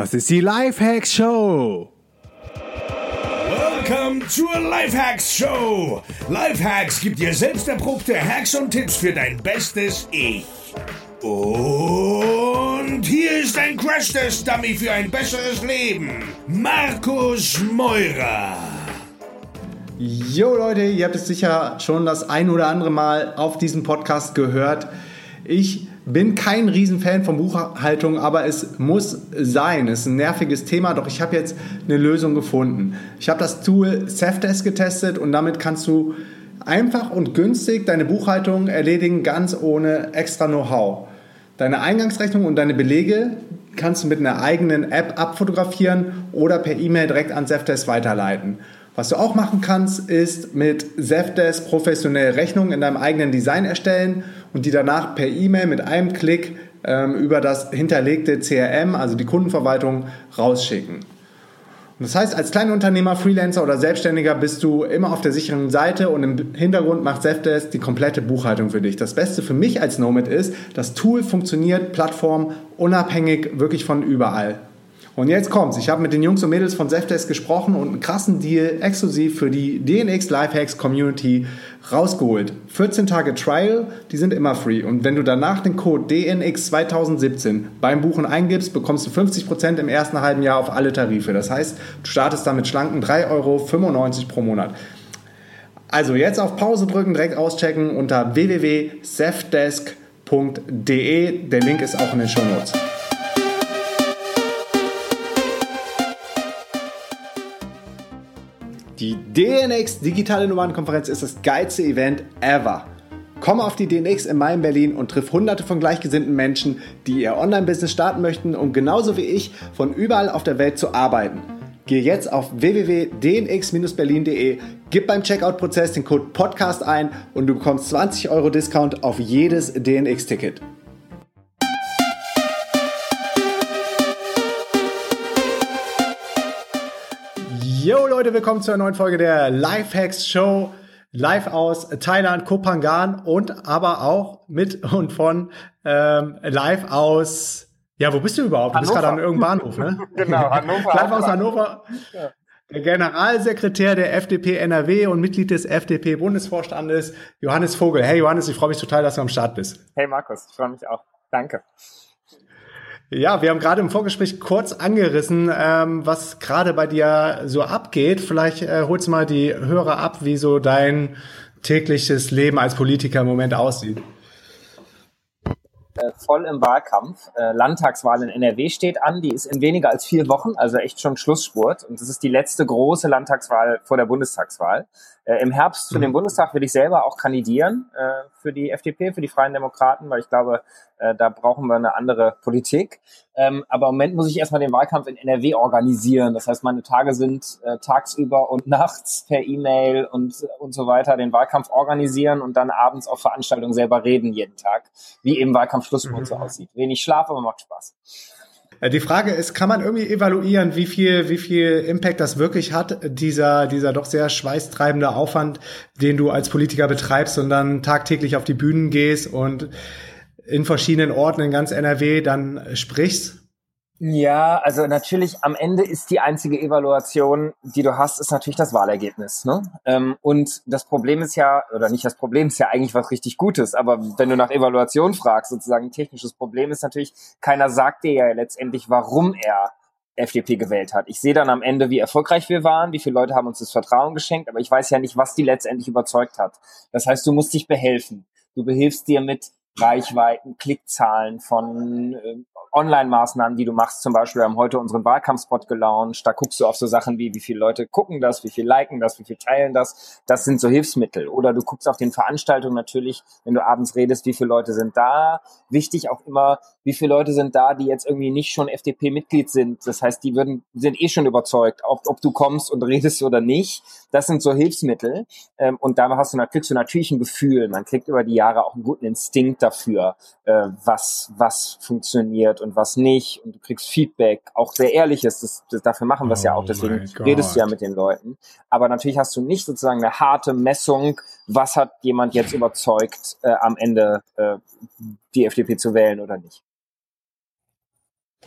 Das ist die Lifehacks Show. Welcome zur Lifehacks Show. Lifehacks gibt dir selbst erprobte Hacks und Tipps für dein bestes Ich. Und hier ist ein Crash-Test-Dummy für ein besseres Leben. Markus Meurer. Jo Leute, ihr habt es sicher schon das ein oder andere Mal auf diesem Podcast gehört. Ich bin kein Riesenfan von Buchhaltung, aber es muss sein. Es ist ein nerviges Thema, doch ich habe jetzt eine Lösung gefunden. Ich habe das Tool Safdesk getestet und damit kannst du einfach und günstig deine Buchhaltung erledigen, ganz ohne extra Know-how. Deine Eingangsrechnung und deine Belege kannst du mit einer eigenen App abfotografieren oder per E-Mail direkt an Safdesk weiterleiten. Was du auch machen kannst, ist mit Zefdesk professionelle Rechnungen in deinem eigenen Design erstellen und die danach per E-Mail mit einem Klick ähm, über das hinterlegte CRM, also die Kundenverwaltung, rausschicken. Und das heißt, als Kleinunternehmer, Freelancer oder Selbstständiger bist du immer auf der sicheren Seite und im Hintergrund macht Zefdesk die komplette Buchhaltung für dich. Das Beste für mich als Nomad ist, das Tool funktioniert Plattform unabhängig wirklich von überall. Und jetzt kommt's. Ich habe mit den Jungs und Mädels von Zefdesk gesprochen und einen krassen Deal exklusiv für die DNX Lifehacks Community rausgeholt. 14 Tage Trial, die sind immer free. Und wenn du danach den Code DNX 2017 beim Buchen eingibst, bekommst du 50% im ersten halben Jahr auf alle Tarife. Das heißt, du startest damit schlanken 3,95 Euro pro Monat. Also jetzt auf Pause drücken, direkt auschecken unter www.sefdesk.de. Der Link ist auch in den Show Notes. Die DNX Digitale Nomadenkonferenz ist das geilste Event ever. Komm auf die DNX in Mai in Berlin und triff hunderte von gleichgesinnten Menschen, die ihr Online-Business starten möchten, um genauso wie ich von überall auf der Welt zu arbeiten. Geh jetzt auf www.dnx-berlin.de, gib beim Checkout-Prozess den Code PODCAST ein und du bekommst 20 Euro Discount auf jedes DNX-Ticket. Yo Leute, willkommen zu einer neuen Folge der Lifehacks Show. Live aus Thailand, Kopangan und aber auch mit und von ähm, live aus. Ja, wo bist du überhaupt? Du bist gerade an irgendeinem Bahnhof, ne? genau, Hannover. live aus Hannover. Ja. Der Generalsekretär der FDP NRW und Mitglied des FDP-Bundesvorstandes, Johannes Vogel. Hey Johannes, ich freue mich total, dass du am Start bist. Hey Markus, ich freue mich auch. Danke. Ja, wir haben gerade im Vorgespräch kurz angerissen, ähm, was gerade bei dir so abgeht. Vielleicht äh, holst mal die Hörer ab, wie so dein tägliches Leben als Politiker im Moment aussieht. Äh, voll im Wahlkampf. Äh, Landtagswahl in NRW steht an. Die ist in weniger als vier Wochen, also echt schon Schlussspurt. Und das ist die letzte große Landtagswahl vor der Bundestagswahl. Äh, Im Herbst für den mhm. Bundestag will ich selber auch kandidieren für die FDP, für die Freien Demokraten, weil ich glaube, äh, da brauchen wir eine andere Politik. Ähm, aber im Moment muss ich erstmal den Wahlkampf in NRW organisieren. Das heißt, meine Tage sind äh, tagsüber und nachts per E-Mail und, und so weiter den Wahlkampf organisieren und dann abends auf Veranstaltungen selber reden jeden Tag, wie eben Wahlkampfschlussspurt mhm. so aussieht. Wenig Schlaf, aber macht Spaß. Äh, die Frage ist, kann man irgendwie evaluieren, wie viel, wie viel Impact das wirklich hat, dieser, dieser doch sehr schweißtreibende Aufwand, den du als Politiker betreibst und dann tagtäglich auf die Bühnen gehst und in verschiedenen Orten in ganz NRW dann sprichst? Ja, also natürlich am Ende ist die einzige Evaluation, die du hast, ist natürlich das Wahlergebnis. Ne? Ähm, und das Problem ist ja, oder nicht das Problem ist ja eigentlich was richtig Gutes, aber wenn du nach Evaluation fragst, sozusagen ein technisches Problem ist natürlich, keiner sagt dir ja letztendlich, warum er FDP gewählt hat. Ich sehe dann am Ende, wie erfolgreich wir waren, wie viele Leute haben uns das Vertrauen geschenkt, aber ich weiß ja nicht, was die letztendlich überzeugt hat. Das heißt, du musst dich behelfen. Du behilfst dir mit Reichweiten, Klickzahlen von äh, Online-Maßnahmen, die du machst. Zum Beispiel, wir haben heute unseren Wahlkampfspot gelauncht. Da guckst du auf so Sachen wie, wie viele Leute gucken das, wie viel liken das, wie viel teilen das. Das sind so Hilfsmittel. Oder du guckst auf den Veranstaltungen natürlich, wenn du abends redest, wie viele Leute sind da. Wichtig auch immer, wie viele Leute sind da, die jetzt irgendwie nicht schon FDP-Mitglied sind. Das heißt, die würden, sind eh schon überzeugt, ob, ob du kommst und redest oder nicht. Das sind so Hilfsmittel. Ähm, und da hast du, kriegst du natürlich ein Gefühl. Man kriegt über die Jahre auch einen guten Instinkt dafür, äh, was, was funktioniert und was nicht. Und du kriegst Feedback, auch sehr ehrliches. Das, das, dafür machen wir es oh ja auch. Oh Deswegen redest du ja mit den Leuten. Aber natürlich hast du nicht sozusagen eine harte Messung, was hat jemand jetzt überzeugt, äh, am Ende äh, die FDP zu wählen oder nicht.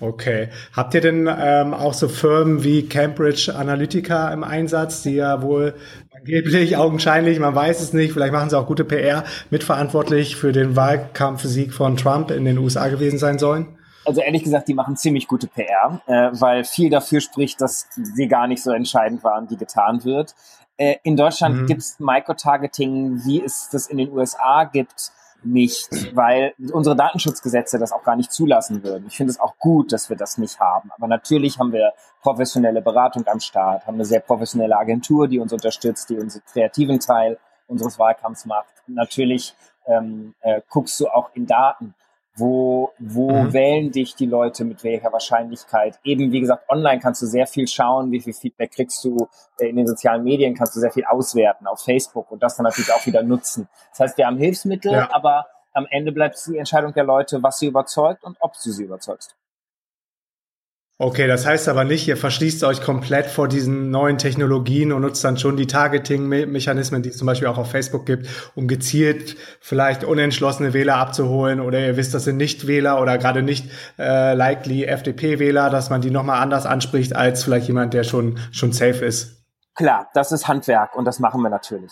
Okay. Habt ihr denn ähm, auch so Firmen wie Cambridge Analytica im Einsatz, die ja wohl angeblich, augenscheinlich, man weiß es nicht, vielleicht machen sie auch gute PR, mitverantwortlich für den Wahlkampfsieg von Trump in den USA gewesen sein sollen? Also ehrlich gesagt, die machen ziemlich gute PR, äh, weil viel dafür spricht, dass sie gar nicht so entscheidend waren, die getan wird. Äh, in Deutschland mhm. gibt es Microtargeting, wie es das in den USA gibt nicht, weil unsere Datenschutzgesetze das auch gar nicht zulassen würden. Ich finde es auch gut, dass wir das nicht haben. Aber natürlich haben wir professionelle Beratung am Start, haben eine sehr professionelle Agentur, die uns unterstützt, die unseren kreativen Teil unseres Wahlkampfs macht. natürlich ähm, äh, guckst du auch in Daten. Wo, wo mhm. wählen dich die Leute mit welcher Wahrscheinlichkeit? Eben, wie gesagt, online kannst du sehr viel schauen, wie viel Feedback kriegst du. Äh, in den sozialen Medien kannst du sehr viel auswerten, auf Facebook und das dann natürlich auch wieder nutzen. Das heißt, wir haben Hilfsmittel, ja. aber am Ende bleibt es die Entscheidung der Leute, was sie überzeugt und ob du sie überzeugst. Okay, das heißt aber nicht, ihr verschließt euch komplett vor diesen neuen Technologien und nutzt dann schon die Targeting-Mechanismen, die es zum Beispiel auch auf Facebook gibt, um gezielt vielleicht unentschlossene Wähler abzuholen oder ihr wisst, das sind Nicht-Wähler oder gerade nicht äh, likely FDP-Wähler, dass man die nochmal anders anspricht als vielleicht jemand, der schon, schon safe ist. Klar, das ist Handwerk und das machen wir natürlich.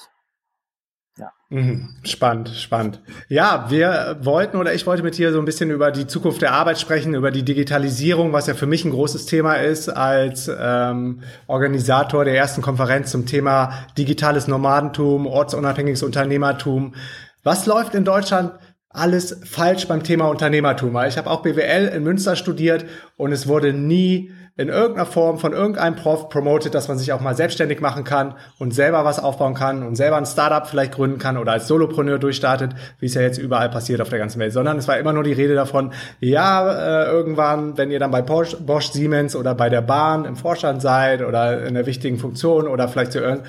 Ja. Mhm. Spannend, spannend. Ja, wir wollten oder ich wollte mit dir so ein bisschen über die Zukunft der Arbeit sprechen, über die Digitalisierung, was ja für mich ein großes Thema ist als ähm, Organisator der ersten Konferenz zum Thema digitales Nomadentum, ortsunabhängiges Unternehmertum. Was läuft in Deutschland alles falsch beim Thema Unternehmertum? Ich habe auch BWL in Münster studiert und es wurde nie in irgendeiner Form von irgendeinem Prof promotet, dass man sich auch mal selbstständig machen kann und selber was aufbauen kann und selber ein Startup vielleicht gründen kann oder als Solopreneur durchstartet, wie es ja jetzt überall passiert auf der ganzen Welt, sondern es war immer nur die Rede davon, ja, äh, irgendwann, wenn ihr dann bei Bosch, Bosch, Siemens oder bei der Bahn im Vorstand seid oder in einer wichtigen Funktion oder vielleicht zu äh,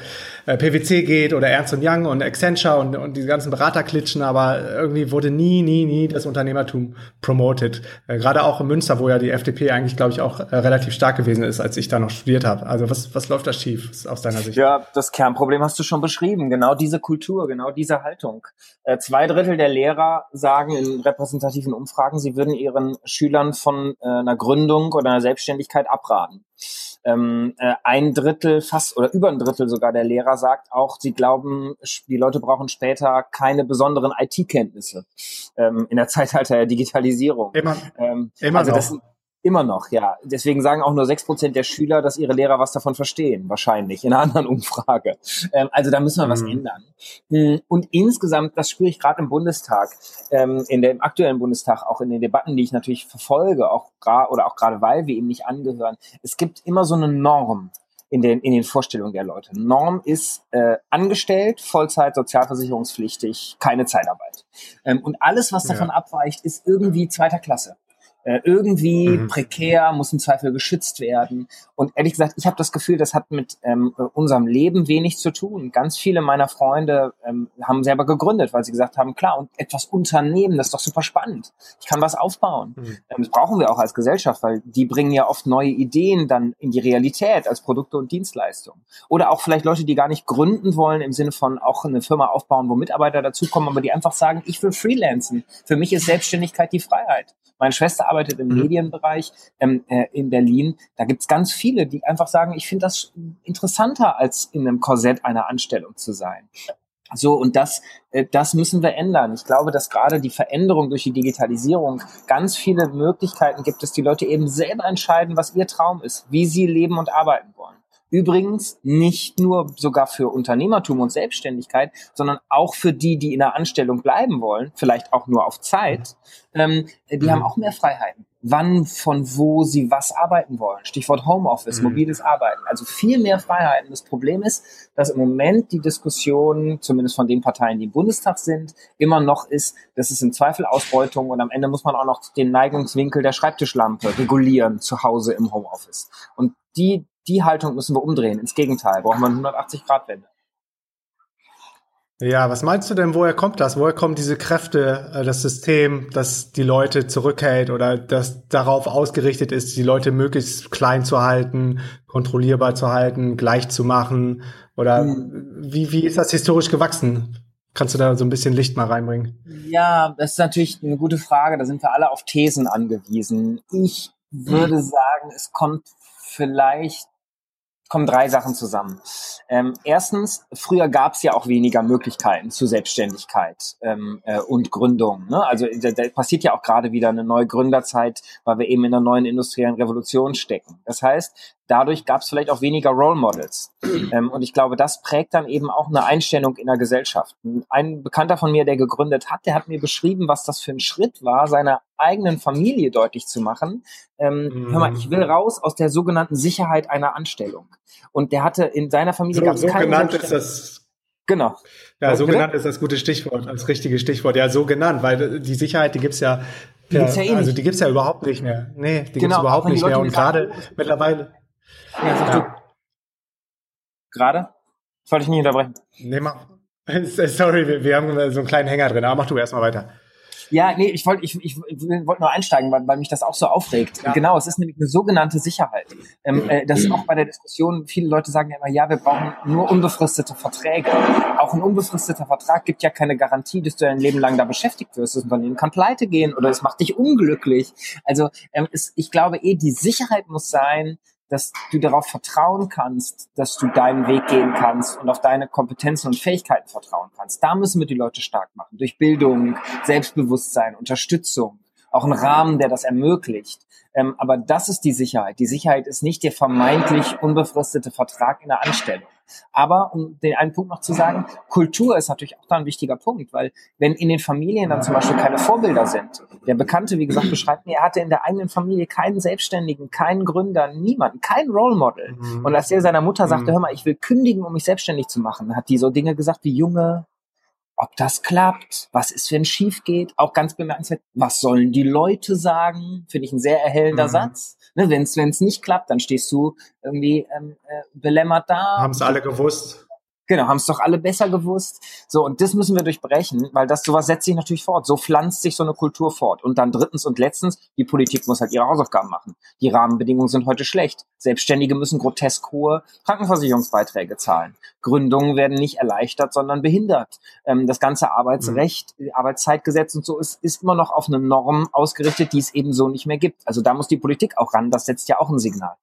PwC geht oder Ernst Young und Accenture und, und die ganzen Beraterklitschen, aber irgendwie wurde nie, nie, nie das Unternehmertum promoted. Äh, Gerade auch in Münster, wo ja die FDP eigentlich, glaube ich, auch äh, relativ relativ stark gewesen ist, als ich da noch studiert habe. Also was, was läuft da schief aus deiner Sicht? Ja, das Kernproblem hast du schon beschrieben. Genau diese Kultur, genau diese Haltung. Äh, zwei Drittel der Lehrer sagen in repräsentativen Umfragen, sie würden ihren Schülern von äh, einer Gründung oder einer Selbstständigkeit abraten. Ähm, äh, ein Drittel, fast oder über ein Drittel sogar der Lehrer sagt auch, sie glauben, die Leute brauchen später keine besonderen IT-Kenntnisse ähm, in der Zeitalter der Digitalisierung. Immer, ähm, immer also das, Immer noch, ja. Deswegen sagen auch nur sechs Prozent der Schüler, dass ihre Lehrer was davon verstehen, wahrscheinlich, in einer anderen Umfrage. Ähm, also da müssen wir mhm. was ändern. Hm, und insgesamt, das spüre ich gerade im Bundestag, ähm, in dem aktuellen Bundestag, auch in den Debatten, die ich natürlich verfolge, auch oder auch gerade weil wir ihm nicht angehören, es gibt immer so eine Norm in den, in den Vorstellungen der Leute. Norm ist äh, angestellt, Vollzeit, sozialversicherungspflichtig, keine Zeitarbeit. Ähm, und alles, was davon ja. abweicht, ist irgendwie zweiter Klasse äh, irgendwie mhm. prekär, muss im Zweifel geschützt werden. Und ehrlich gesagt, ich habe das Gefühl, das hat mit ähm, unserem Leben wenig zu tun. Ganz viele meiner Freunde ähm, haben selber gegründet, weil sie gesagt haben, klar, und etwas unternehmen, das ist doch super spannend. Ich kann was aufbauen. Mhm. Ähm, das brauchen wir auch als Gesellschaft, weil die bringen ja oft neue Ideen dann in die Realität als Produkte und Dienstleistungen. Oder auch vielleicht Leute, die gar nicht gründen wollen, im Sinne von auch eine Firma aufbauen, wo Mitarbeiter dazukommen, aber die einfach sagen, ich will freelancen. Für mich ist Selbstständigkeit die Freiheit. Meine Schwester arbeitet im mhm. Medienbereich ähm, äh, in Berlin. Da gibt's ganz viele, die einfach sagen, ich finde das interessanter, als in einem Korsett einer Anstellung zu sein. So, und das, äh, das müssen wir ändern. Ich glaube, dass gerade die Veränderung durch die Digitalisierung ganz viele Möglichkeiten gibt, dass die Leute eben selber entscheiden, was ihr Traum ist, wie sie leben und arbeiten wollen. Übrigens nicht nur sogar für Unternehmertum und Selbstständigkeit, sondern auch für die, die in der Anstellung bleiben wollen, vielleicht auch nur auf Zeit, ähm, die mhm. haben auch mehr Freiheiten. Wann, von wo sie was arbeiten wollen. Stichwort Homeoffice, mhm. mobiles Arbeiten. Also viel mehr Freiheiten. Das Problem ist, dass im Moment die Diskussion, zumindest von den Parteien, die im Bundestag sind, immer noch ist, das ist im Zweifel Ausbeutung und am Ende muss man auch noch den Neigungswinkel der Schreibtischlampe regulieren zu Hause im Homeoffice. Und die die Haltung müssen wir umdrehen. Ins Gegenteil, brauchen wir eine 180-Grad-Wende. Ja, was meinst du denn, woher kommt das? Woher kommen diese Kräfte, äh, das System, das die Leute zurückhält oder das darauf ausgerichtet ist, die Leute möglichst klein zu halten, kontrollierbar zu halten, gleich zu machen? Oder hm. wie, wie ist das historisch gewachsen? Kannst du da so ein bisschen Licht mal reinbringen? Ja, das ist natürlich eine gute Frage. Da sind wir alle auf Thesen angewiesen. Ich würde sagen, es kommt vielleicht kommen drei Sachen zusammen. Ähm, erstens, früher gab es ja auch weniger Möglichkeiten zu Selbstständigkeit ähm, äh, und Gründung. Ne? Also da, da passiert ja auch gerade wieder eine neue Gründerzeit, weil wir eben in einer neuen industriellen Revolution stecken. Das heißt, dadurch gab es vielleicht auch weniger Role Models. Ähm, und ich glaube, das prägt dann eben auch eine Einstellung in der Gesellschaft. Ein Bekannter von mir, der gegründet hat, der hat mir beschrieben, was das für ein Schritt war, seiner eigenen Familie deutlich zu machen. Ähm, mhm. Hör mal, ich will raus aus der sogenannten Sicherheit einer Anstellung. Und der hatte in seiner Familie so, gab es so keine genannt ist das Genau. Ja, so genannt ist das gute Stichwort, als richtiges Stichwort. Ja, so genannt, weil die Sicherheit, die gibt's ja, die ja, gibt's ja eh also die gibt's ja überhaupt nicht mehr. Nee, die genau, gibt's überhaupt nicht mehr. Und gerade mittlerweile ja, sag ja. du. Gerade? Das wollte ich nicht unterbrechen. Nee, mach. Sorry, wir, wir haben so einen kleinen Hänger drin, aber mach du erstmal weiter. Ja, nee, ich wollte ich, ich, wollte nur einsteigen, weil, weil mich das auch so aufregt. Ja. Genau, es ist nämlich eine sogenannte Sicherheit. Ähm, äh, das ist auch bei der Diskussion, viele Leute sagen ja immer, ja, wir brauchen nur unbefristete Verträge. Auch ein unbefristeter Vertrag gibt ja keine Garantie, dass du ein Leben lang da beschäftigt wirst. Das Unternehmen kann pleite gehen oder es macht dich unglücklich. Also ähm, ist, ich glaube eh, die Sicherheit muss sein, dass du darauf vertrauen kannst, dass du deinen Weg gehen kannst und auf deine Kompetenzen und Fähigkeiten vertrauen kannst. Da müssen wir die Leute stark machen. Durch Bildung, Selbstbewusstsein, Unterstützung, auch ein Rahmen, der das ermöglicht. Ähm, aber das ist die Sicherheit. Die Sicherheit ist nicht der vermeintlich unbefristete Vertrag in der Anstellung. Aber um den einen Punkt noch zu sagen, Kultur ist natürlich auch da ein wichtiger Punkt, weil wenn in den Familien dann zum Beispiel keine Vorbilder sind, der Bekannte, wie gesagt, beschreibt mir, er hatte in der eigenen Familie keinen Selbstständigen, keinen Gründer, niemanden, kein Role Model. Mhm. Und als er seiner Mutter sagte, mhm. hör mal, ich will kündigen, um mich selbstständig zu machen, hat die so Dinge gesagt wie, Junge, ob das klappt, was ist, wenn es schief geht, auch ganz bemerkenswert, was sollen die Leute sagen, finde ich ein sehr erhellender mhm. Satz. Ne, wenn es nicht klappt, dann stehst du irgendwie ähm, äh, belämmert da. Haben es alle gewusst. Genau, haben es doch alle besser gewusst. So, und das müssen wir durchbrechen, weil das sowas setzt sich natürlich fort. So pflanzt sich so eine Kultur fort. Und dann drittens und letztens, die Politik muss halt ihre Hausaufgaben machen. Die Rahmenbedingungen sind heute schlecht. Selbstständige müssen grotesk hohe Krankenversicherungsbeiträge zahlen. Gründungen werden nicht erleichtert, sondern behindert. Ähm, das ganze Arbeitsrecht, mhm. Arbeitszeitgesetz und so ist, ist immer noch auf eine Norm ausgerichtet, die es eben so nicht mehr gibt. Also da muss die Politik auch ran. Das setzt ja auch ein Signal.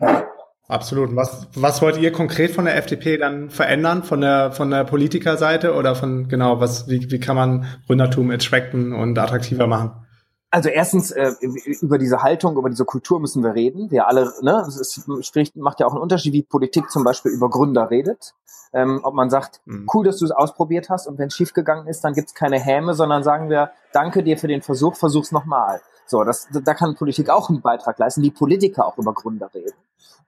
Ja. Absolut. Was, was wollt ihr konkret von der FDP dann verändern, von der, von der Politikerseite oder von, genau, was, wie, wie kann man Gründertum attracten und attraktiver machen? Also erstens, äh, über diese Haltung, über diese Kultur müssen wir reden. Wir alle, ne, es spricht, macht ja auch einen Unterschied, wie Politik zum Beispiel über Gründer redet. Ähm, ob man sagt, mhm. cool, dass du es ausprobiert hast und wenn es schiefgegangen ist, dann gibt's keine Häme, sondern sagen wir, danke dir für den Versuch, versuch's nochmal. So, das, da kann Politik auch einen Beitrag leisten, wie Politiker auch über Gründer reden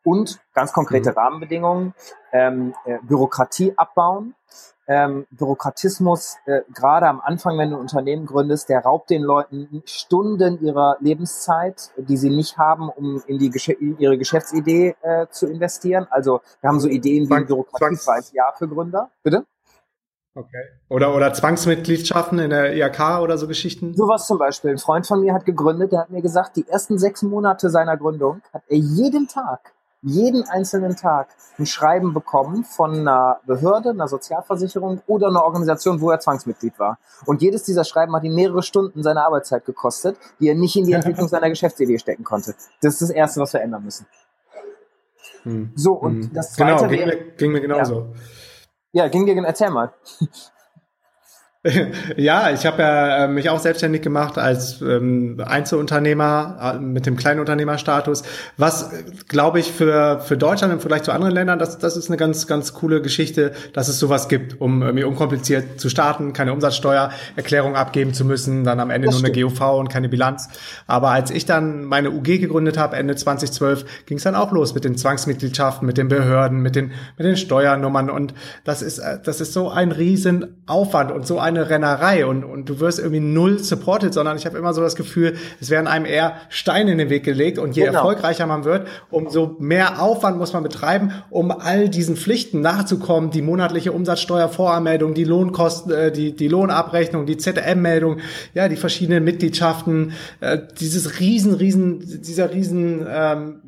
und ganz konkrete mhm. Rahmenbedingungen, ähm, äh, Bürokratie abbauen. Ähm, Bürokratismus, äh, gerade am Anfang, wenn du ein Unternehmen gründest, der raubt den Leuten Stunden ihrer Lebenszeit, die sie nicht haben, um in, die Gesch ihre Geschäftsidee äh, zu investieren. Also wir haben so Ideen wie bürokratiefreies Jahr für Gründer. Bitte? Okay. Oder, oder Zwangsmitgliedschaften in der IHK oder so Geschichten? Sowas zum Beispiel. Ein Freund von mir hat gegründet, der hat mir gesagt, die ersten sechs Monate seiner Gründung hat er jeden Tag jeden einzelnen Tag ein Schreiben bekommen von einer Behörde, einer Sozialversicherung oder einer Organisation, wo er Zwangsmitglied war. Und jedes dieser Schreiben hat ihm mehrere Stunden seiner Arbeitszeit gekostet, die er nicht in die Entwicklung seiner Geschäftsidee stecken konnte. Das ist das Erste, was wir ändern müssen. Hm. So, und hm. das genau, Zweite genau, ging wäre... Mir, ging mir genauso. Ja. ja, ging dir, erzähl mal. Ja, ich habe ja äh, mich auch selbstständig gemacht als ähm, Einzelunternehmer äh, mit dem Kleinunternehmerstatus. Was, glaube ich, für, für Deutschland im Vergleich zu anderen Ländern, das, das ist eine ganz, ganz coole Geschichte, dass es sowas gibt, um irgendwie unkompliziert zu starten, keine Umsatzsteuererklärung abgeben zu müssen, dann am Ende das nur stimmt. eine GUV und keine Bilanz. Aber als ich dann meine UG gegründet habe, Ende 2012, ging es dann auch los mit den Zwangsmitgliedschaften, mit den Behörden, mit den, mit den Steuernummern. Und das ist, äh, das ist so ein Riesenaufwand und so ein eine Rennerei und, und du wirst irgendwie null supported, sondern ich habe immer so das Gefühl, es werden einem eher Steine in den Weg gelegt und je genau. erfolgreicher man wird, umso mehr Aufwand muss man betreiben, um all diesen Pflichten nachzukommen, die monatliche Umsatzsteuervoranmeldung, die Lohnkosten, äh, die, die Lohnabrechnung, die ZM-Meldung, ja, die verschiedenen Mitgliedschaften, äh, dieses riesen, riesen, dieser riesen ähm,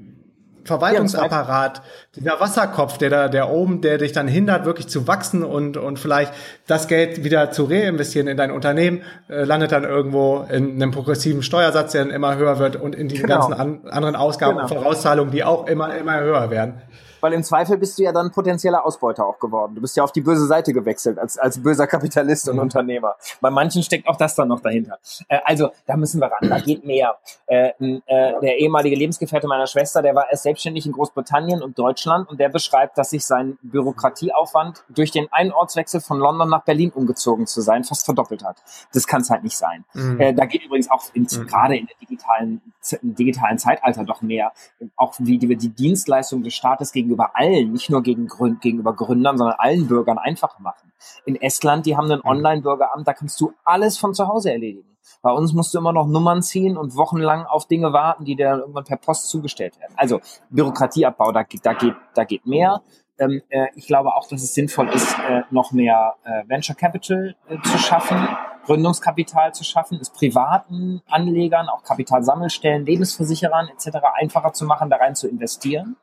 Verwaltungsapparat, dieser Wasserkopf, der da, der oben, der dich dann hindert, wirklich zu wachsen und, und vielleicht das Geld wieder zu reinvestieren in dein Unternehmen, äh, landet dann irgendwo in einem progressiven Steuersatz, der dann immer höher wird und in diesen genau. ganzen an, anderen Ausgaben genau. und Vorauszahlungen, die auch immer, immer höher werden. Weil im Zweifel bist du ja dann potenzieller Ausbeuter auch geworden. Du bist ja auf die böse Seite gewechselt als, als böser Kapitalist und mhm. Unternehmer. Bei manchen steckt auch das dann noch dahinter. Äh, also da müssen wir ran, da geht mehr. Äh, äh, der ehemalige Lebensgefährte meiner Schwester, der war erst selbstständig in Großbritannien und Deutschland und der beschreibt, dass sich sein Bürokratieaufwand durch den einen Ortswechsel von London nach Berlin umgezogen zu sein fast verdoppelt hat. Das kann es halt nicht sein. Mhm. Äh, da geht übrigens auch in, mhm. gerade in der digitalen, im digitalen Zeitalter doch mehr. Auch wie die, die Dienstleistung des Staates gegen gegenüber allen, nicht nur gegen, gegenüber Gründern, sondern allen Bürgern einfacher machen. In Estland, die haben ein. Online-Bürgeramt, da kannst du alles von zu Hause erledigen. Bei uns musst du immer noch Nummern ziehen und wochenlang auf Dinge warten, die dir dann irgendwann per Post zugestellt werden. Also Bürokratieabbau, da, da, geht, da geht mehr. Ähm, äh, ich glaube auch, dass es sinnvoll ist, äh, noch mehr äh, Venture Capital äh, zu schaffen Gründungskapital zu schaffen, es privaten Anlegern, auch Kapitalsammelstellen, Lebensversicherern etc. einfacher zu machen, da rein zu investieren.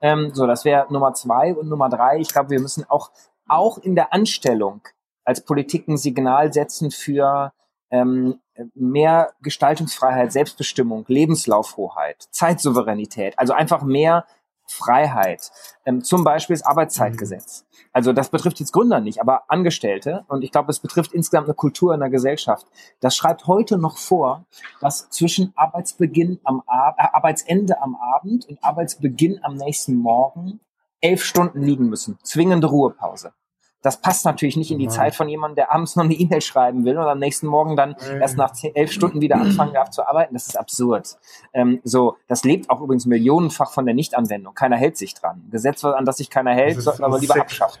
Ähm, so, das wäre Nummer zwei. Und Nummer drei, ich glaube, wir müssen auch, auch in der Anstellung als Politik ein Signal setzen für ähm, mehr Gestaltungsfreiheit, Selbstbestimmung, Lebenslaufhoheit, Zeitsouveränität, also einfach mehr Freiheit. Ähm, zum Beispiel das Arbeitszeitgesetz. Also das betrifft jetzt Gründer nicht, aber Angestellte. Und ich glaube, es betrifft insgesamt eine Kultur in der Gesellschaft. Das schreibt heute noch vor, dass zwischen Arbeitsbeginn am Ab äh, Arbeitsende am Abend und Arbeitsbeginn am nächsten Morgen elf Stunden liegen müssen. Zwingende Ruhepause. Das passt natürlich nicht in die Zeit von jemandem, der abends noch eine E-Mail schreiben will und am nächsten Morgen dann erst nach zehn, elf Stunden wieder anfangen darf zu arbeiten. Das ist absurd. Ähm, so, das lebt auch übrigens millionenfach von der Nichtanwendung. Keiner hält sich dran. Gesetz, an das sich keiner hält, sollten aber lieber sick. abschaffen.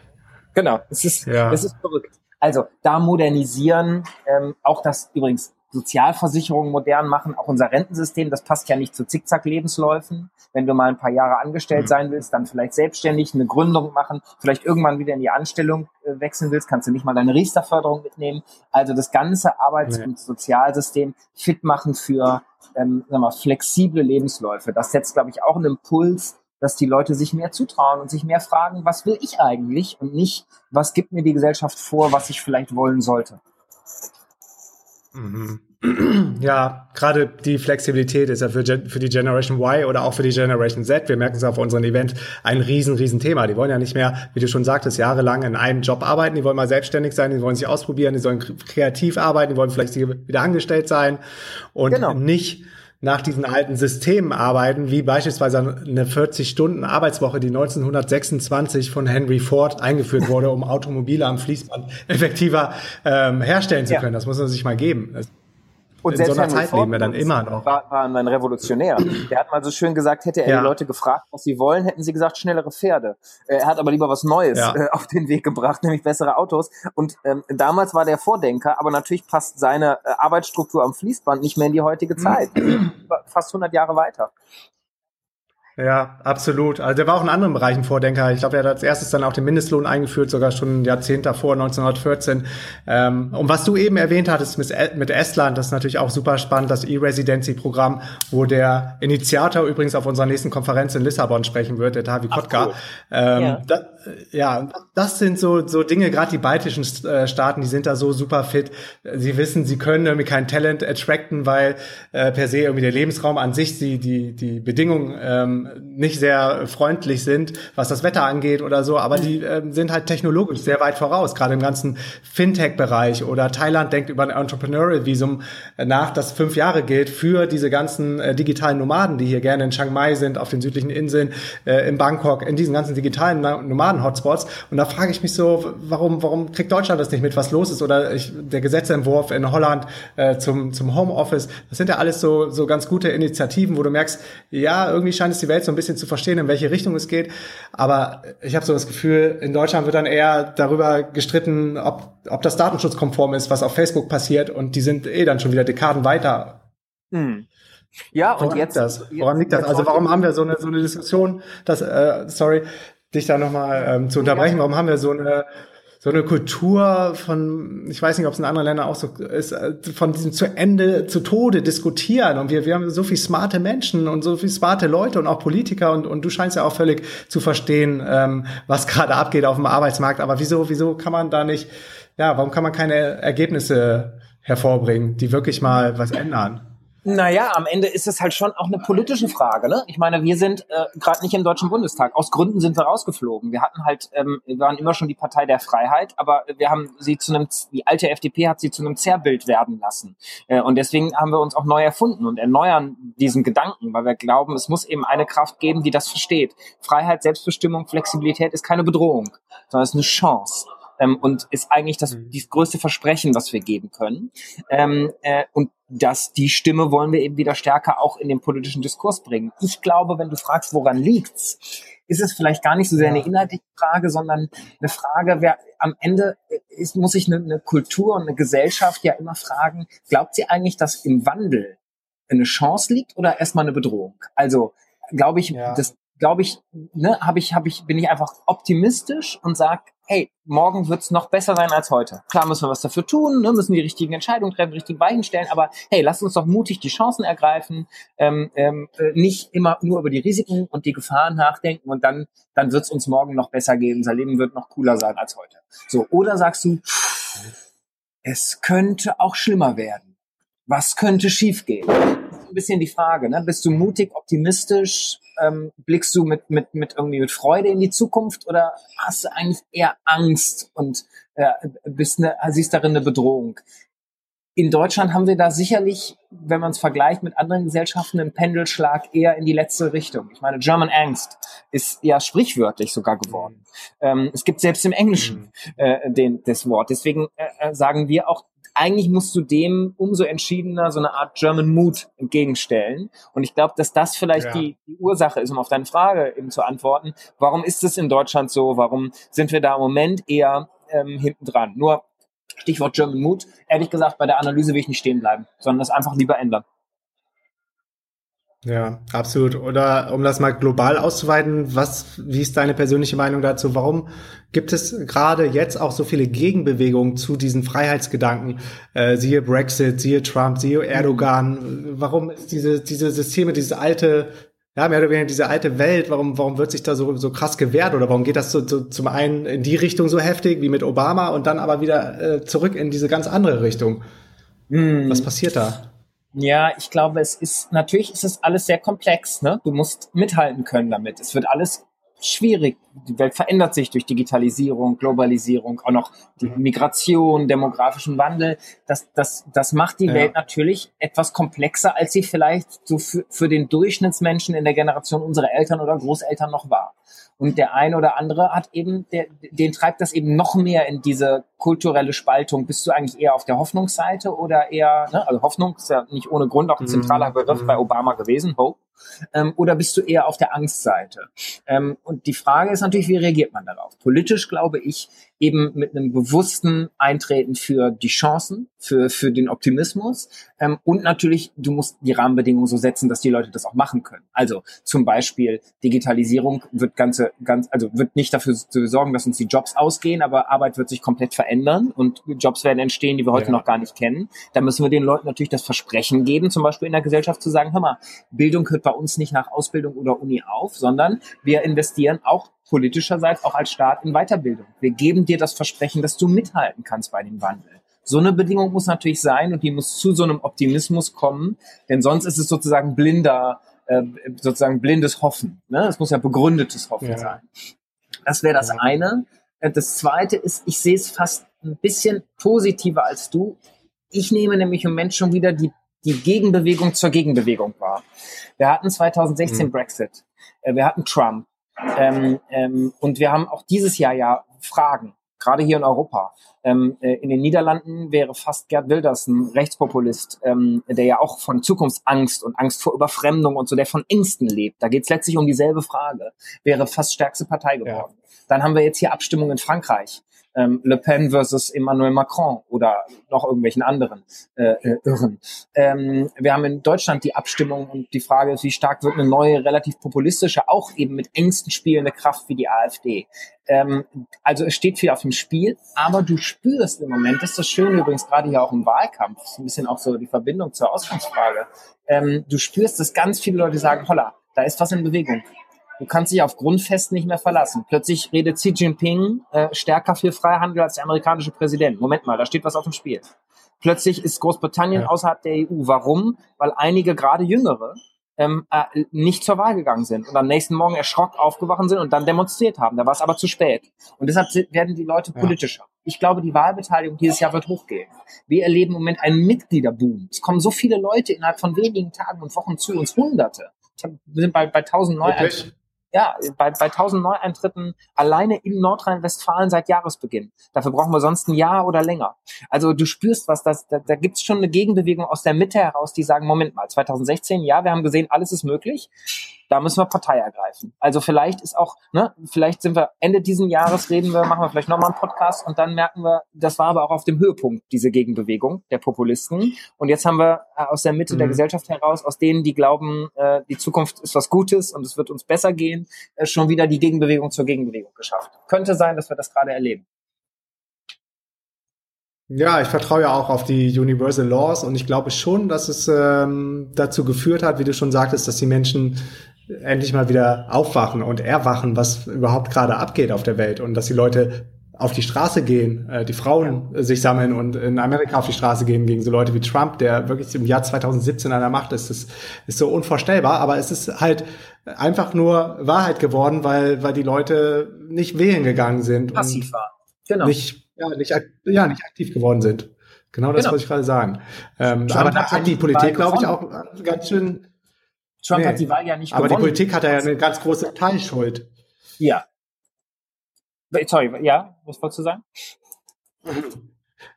Genau, es ist, ja. es ist verrückt. Also da modernisieren, ähm, auch das übrigens Sozialversicherungen modern machen, auch unser Rentensystem, das passt ja nicht zu Zickzack-Lebensläufen. Wenn du mal ein paar Jahre angestellt mhm. sein willst, dann vielleicht selbstständig eine Gründung machen, vielleicht irgendwann wieder in die Anstellung äh, wechseln willst, kannst du nicht mal deine Riester-Förderung mitnehmen. Also das ganze Arbeits- und Sozialsystem fit machen für ähm, sag mal, flexible Lebensläufe. Das setzt, glaube ich, auch einen Impuls, dass die Leute sich mehr zutrauen und sich mehr fragen, was will ich eigentlich und nicht, was gibt mir die Gesellschaft vor, was ich vielleicht wollen sollte. Mhm. Ja, gerade die Flexibilität ist ja für, für die Generation Y oder auch für die Generation Z, wir merken es auf unserem Event, ein riesen, riesen Thema. Die wollen ja nicht mehr, wie du schon sagtest, jahrelang in einem Job arbeiten, die wollen mal selbstständig sein, die wollen sich ausprobieren, die sollen kreativ arbeiten, die wollen vielleicht wieder angestellt sein und genau. nicht nach diesen alten Systemen arbeiten, wie beispielsweise eine 40-Stunden-Arbeitswoche, die 1926 von Henry Ford eingeführt wurde, um Automobile am Fließband effektiver ähm, herstellen zu können. Das muss man sich mal geben. Und in so einer Zeit leben wir dann immer noch. War, war ein Revolutionär. Der hat mal so schön gesagt, hätte er ja. die Leute gefragt, was sie wollen, hätten sie gesagt, schnellere Pferde. Er hat aber lieber was Neues ja. äh, auf den Weg gebracht, nämlich bessere Autos. Und ähm, damals war der Vordenker, aber natürlich passt seine äh, Arbeitsstruktur am Fließband nicht mehr in die heutige Zeit. Fast 100 Jahre weiter. Ja, absolut. Also der war auch in anderen Bereichen Vordenker. Ich glaube, er hat als erstes dann auch den Mindestlohn eingeführt, sogar schon ein Jahrzehnt davor, 1914. Ähm, und was du eben erwähnt hattest mit Estland, das ist natürlich auch super spannend, das E-Residency-Programm, wo der Initiator übrigens auf unserer nächsten Konferenz in Lissabon sprechen wird, der Tavi Kotka. Cool. Ähm, ja. Da, ja, das sind so, so Dinge, gerade die baltischen äh, Staaten, die sind da so super fit. Sie wissen, sie können irgendwie kein Talent attracten, weil äh, per se irgendwie der Lebensraum an sich, die, die, die Bedingungen ähm, nicht sehr freundlich sind, was das Wetter angeht oder so, aber die äh, sind halt technologisch sehr weit voraus, gerade im ganzen Fintech-Bereich oder Thailand denkt über ein Entrepreneurial-Visum nach, das fünf Jahre gilt für diese ganzen äh, digitalen Nomaden, die hier gerne in Chiang Mai sind, auf den südlichen Inseln, äh, in Bangkok, in diesen ganzen digitalen Nomaden-Hotspots. Und da frage ich mich so, warum, warum kriegt Deutschland das nicht mit, was los ist? Oder ich, der Gesetzentwurf in Holland äh, zum, zum Homeoffice, das sind ja alles so, so ganz gute Initiativen, wo du merkst, ja, irgendwie scheint es die Welt Welt so ein bisschen zu verstehen, in welche Richtung es geht. Aber ich habe so das Gefühl, in Deutschland wird dann eher darüber gestritten, ob, ob das datenschutzkonform ist, was auf Facebook passiert. Und die sind eh dann schon wieder Dekaden weiter. Hm. Ja, Woran und jetzt. Liegt das? Woran liegt das? Also warum haben wir so eine, so eine Diskussion, dass, äh, sorry, dich da nochmal ähm, zu unterbrechen, warum haben wir so eine so eine Kultur von, ich weiß nicht, ob es in anderen Ländern auch so ist, äh, von diesem zu Ende, zu Tode diskutieren. Und wir, wir haben so viel smarte Menschen und so viel smarte Leute und auch Politiker und, und du scheinst ja auch völlig zu verstehen, ähm, was gerade abgeht auf dem Arbeitsmarkt. Aber wieso, wieso kann man da nicht, ja, warum kann man keine Ergebnisse hervorbringen, die wirklich mal was ändern? Naja, am Ende ist es halt schon auch eine politische Frage. Ne? Ich meine, wir sind äh, gerade nicht im Deutschen Bundestag. Aus Gründen sind wir rausgeflogen. Wir hatten halt, ähm, wir waren immer schon die Partei der Freiheit, aber wir haben sie zu einem, die alte FDP hat sie zu einem Zerrbild werden lassen. Äh, und deswegen haben wir uns auch neu erfunden und erneuern diesen Gedanken, weil wir glauben, es muss eben eine Kraft geben, die das versteht. Freiheit, Selbstbestimmung, Flexibilität ist keine Bedrohung, sondern es ist eine Chance ähm, und ist eigentlich das, mhm. das größte Versprechen, was wir geben können. Ähm, äh, und dass die Stimme wollen wir eben wieder stärker auch in den politischen Diskurs bringen. Ich glaube, wenn du fragst, woran liegt's, ist es vielleicht gar nicht so sehr eine inhaltliche Frage, sondern eine Frage, wer am Ende ist, muss sich eine, eine Kultur und eine Gesellschaft ja immer fragen, glaubt sie eigentlich, dass im Wandel eine Chance liegt oder erstmal eine Bedrohung? Also glaube ich, ja. das glaube ich, ne, habe ich, habe ich, bin ich einfach optimistisch und sag, hey, morgen wird's noch besser sein als heute. Klar müssen wir was dafür tun, ne, müssen die richtigen Entscheidungen treffen, richtigen Weichen stellen, aber hey, lasst uns doch mutig die Chancen ergreifen, ähm, ähm, äh, nicht immer nur über die Risiken und die Gefahren nachdenken und dann, dann wird's uns morgen noch besser gehen, unser Leben wird noch cooler sein als heute. So, oder sagst du, es könnte auch schlimmer werden. Was könnte schiefgehen? Ein bisschen die Frage. Ne? Bist du mutig, optimistisch, ähm, blickst du mit, mit, mit irgendwie mit Freude in die Zukunft oder hast du eigentlich eher Angst und äh, bist eine, siehst darin eine Bedrohung? In Deutschland haben wir da sicherlich, wenn man es vergleicht mit anderen Gesellschaften, einen Pendelschlag eher in die letzte Richtung. Ich meine, German Angst ist ja sprichwörtlich sogar geworden. Ähm, es gibt selbst im Englischen mhm. äh, den, das Wort. Deswegen äh, äh sagen wir auch, eigentlich musst du dem umso entschiedener so eine Art German Mood entgegenstellen. Und ich glaube, dass das vielleicht ja. die, die Ursache ist, um auf deine Frage eben zu antworten. Warum ist es in Deutschland so? Warum sind wir da im Moment eher ähm, hinten dran? Nur Stichwort German Mood. Ehrlich gesagt, bei der Analyse will ich nicht stehen bleiben, sondern das einfach lieber ändern. Ja, absolut. Oder um das mal global auszuweiten, was, wie ist deine persönliche Meinung dazu? Warum gibt es gerade jetzt auch so viele Gegenbewegungen zu diesen Freiheitsgedanken? Äh, siehe Brexit, siehe Trump, siehe Erdogan. Warum ist diese, diese Systeme, diese alte, ja, mehr oder weniger diese alte Welt, warum, warum wird sich da so, so krass gewehrt? Oder warum geht das so, so zum einen in die Richtung so heftig wie mit Obama und dann aber wieder äh, zurück in diese ganz andere Richtung? Hm. Was passiert da? Ja, ich glaube, es ist, natürlich ist es alles sehr komplex, ne? Du musst mithalten können damit. Es wird alles schwierig. Die Welt verändert sich durch Digitalisierung, Globalisierung, auch noch die mhm. Migration, demografischen Wandel. Das, das, das macht die ja. Welt natürlich etwas komplexer, als sie vielleicht so für, für den Durchschnittsmenschen in der Generation unserer Eltern oder Großeltern noch war. Und der eine oder andere hat eben, der, den treibt das eben noch mehr in diese kulturelle Spaltung. Bist du eigentlich eher auf der Hoffnungsseite oder eher, ne? also Hoffnung ist ja nicht ohne Grund auch ein mhm. zentraler Begriff bei Obama gewesen, Hope. Ähm, oder bist du eher auf der Angstseite? Ähm, und die Frage ist natürlich, wie reagiert man darauf? Politisch glaube ich, eben mit einem bewussten Eintreten für die Chancen, für, für den Optimismus. Ähm, und natürlich, du musst die Rahmenbedingungen so setzen, dass die Leute das auch machen können. Also zum Beispiel Digitalisierung wird ganze, ganz, also wird nicht dafür sorgen, dass uns die Jobs ausgehen, aber Arbeit wird sich komplett verändern und Jobs werden entstehen, die wir heute ja. noch gar nicht kennen. Da müssen wir den Leuten natürlich das Versprechen geben, zum Beispiel in der Gesellschaft zu sagen, hör mal, Bildung hört bei uns nicht nach Ausbildung oder Uni auf, sondern wir investieren auch politischerseits auch als Staat in Weiterbildung. Wir geben dir das Versprechen, dass du mithalten kannst bei dem Wandel. So eine Bedingung muss natürlich sein und die muss zu so einem Optimismus kommen, denn sonst ist es sozusagen blinder, äh, sozusagen blindes Hoffen. Ne? Es muss ja begründetes Hoffen ja. sein. Das wäre das eine. Äh, das zweite ist, ich sehe es fast ein bisschen positiver als du. Ich nehme nämlich im Moment schon wieder die, die Gegenbewegung zur Gegenbewegung wahr. Wir hatten 2016 mhm. Brexit. Äh, wir hatten Trump. Ähm, ähm, und wir haben auch dieses Jahr ja Fragen, gerade hier in Europa. Ähm, äh, in den Niederlanden wäre fast Gerd Wilders ein Rechtspopulist, ähm, der ja auch von Zukunftsangst und Angst vor Überfremdung und so, der von Ängsten lebt. Da geht es letztlich um dieselbe Frage. Wäre fast stärkste Partei geworden. Ja. Dann haben wir jetzt hier Abstimmung in Frankreich ähm, Le Pen versus Emmanuel Macron oder noch irgendwelchen anderen äh, äh, Irren. Ähm, wir haben in Deutschland die Abstimmung und die Frage ist, wie stark wird eine neue, relativ populistische, auch eben mit Ängsten spielende Kraft wie die AfD. Ähm, also es steht viel auf dem Spiel, aber du spürst im Moment, das ist das Schöne übrigens gerade hier auch im Wahlkampf, ist ein bisschen auch so die Verbindung zur Ausgangsfrage. Ähm, du spürst, dass ganz viele Leute sagen, holla, da ist was in Bewegung. Du kannst dich auf Grundfest nicht mehr verlassen. Plötzlich redet Xi Jinping äh, stärker für Freihandel als der amerikanische Präsident. Moment mal, da steht was auf dem Spiel. Plötzlich ist Großbritannien ja. außerhalb der EU. Warum? Weil einige gerade Jüngere ähm, äh, nicht zur Wahl gegangen sind und am nächsten Morgen erschrocken aufgewacht sind und dann demonstriert haben. Da war es aber zu spät. Und deshalb werden die Leute politischer. Ja. Ich glaube, die Wahlbeteiligung dieses Jahr wird hochgehen. Wir erleben im Moment einen Mitgliederboom. Es kommen so viele Leute innerhalb von wenigen Tagen und Wochen zu uns, Hunderte. Hab, wir sind bei, bei 1000 Neueintritte ja, bei, bei 1000 Neueintritten alleine in Nordrhein-Westfalen seit Jahresbeginn. Dafür brauchen wir sonst ein Jahr oder länger. Also du spürst was, das, da, da gibt es schon eine Gegenbewegung aus der Mitte heraus, die sagen, Moment mal, 2016, ja, wir haben gesehen, alles ist möglich da müssen wir Partei ergreifen. Also vielleicht ist auch, ne, vielleicht sind wir Ende diesen Jahres reden wir, machen wir vielleicht nochmal einen Podcast und dann merken wir, das war aber auch auf dem Höhepunkt, diese Gegenbewegung der Populisten. Und jetzt haben wir äh, aus der Mitte mhm. der Gesellschaft heraus, aus denen, die glauben, äh, die Zukunft ist was Gutes und es wird uns besser gehen, äh, schon wieder die Gegenbewegung zur Gegenbewegung geschafft. Könnte sein, dass wir das gerade erleben. Ja, ich vertraue ja auch auf die Universal Laws und ich glaube schon, dass es ähm, dazu geführt hat, wie du schon sagtest, dass die Menschen endlich mal wieder aufwachen und erwachen, was überhaupt gerade abgeht auf der Welt und dass die Leute auf die Straße gehen, äh, die Frauen ja. sich sammeln und in Amerika auf die Straße gehen gegen so Leute wie Trump, der wirklich im Jahr 2017 an der Macht ist. Das ist so unvorstellbar, aber es ist halt einfach nur Wahrheit geworden, weil, weil die Leute nicht wählen gegangen sind. Passiv waren. Genau. Nicht, ja, nicht, ja, nicht aktiv geworden sind. Genau das genau. wollte ich gerade sagen. Ähm, aber da hat die Politik, glaube ich, auch ganz schön Trump nee, hat die Wahl ja nicht aber gewonnen. Aber die Politik hat ja eine ganz große Teilschuld. Ja. Sorry, ja, was wolltest du sagen?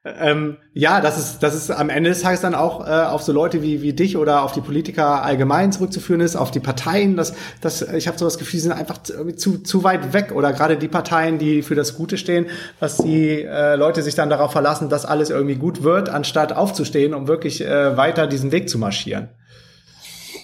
Ähm, ja, das ist, das ist am Ende des Tages dann auch äh, auf so Leute wie, wie dich oder auf die Politiker allgemein zurückzuführen ist, auf die Parteien. Das, das, ich habe so das Gefühl, die sind einfach zu, zu weit weg oder gerade die Parteien, die für das Gute stehen, dass die äh, Leute sich dann darauf verlassen, dass alles irgendwie gut wird, anstatt aufzustehen, um wirklich äh, weiter diesen Weg zu marschieren.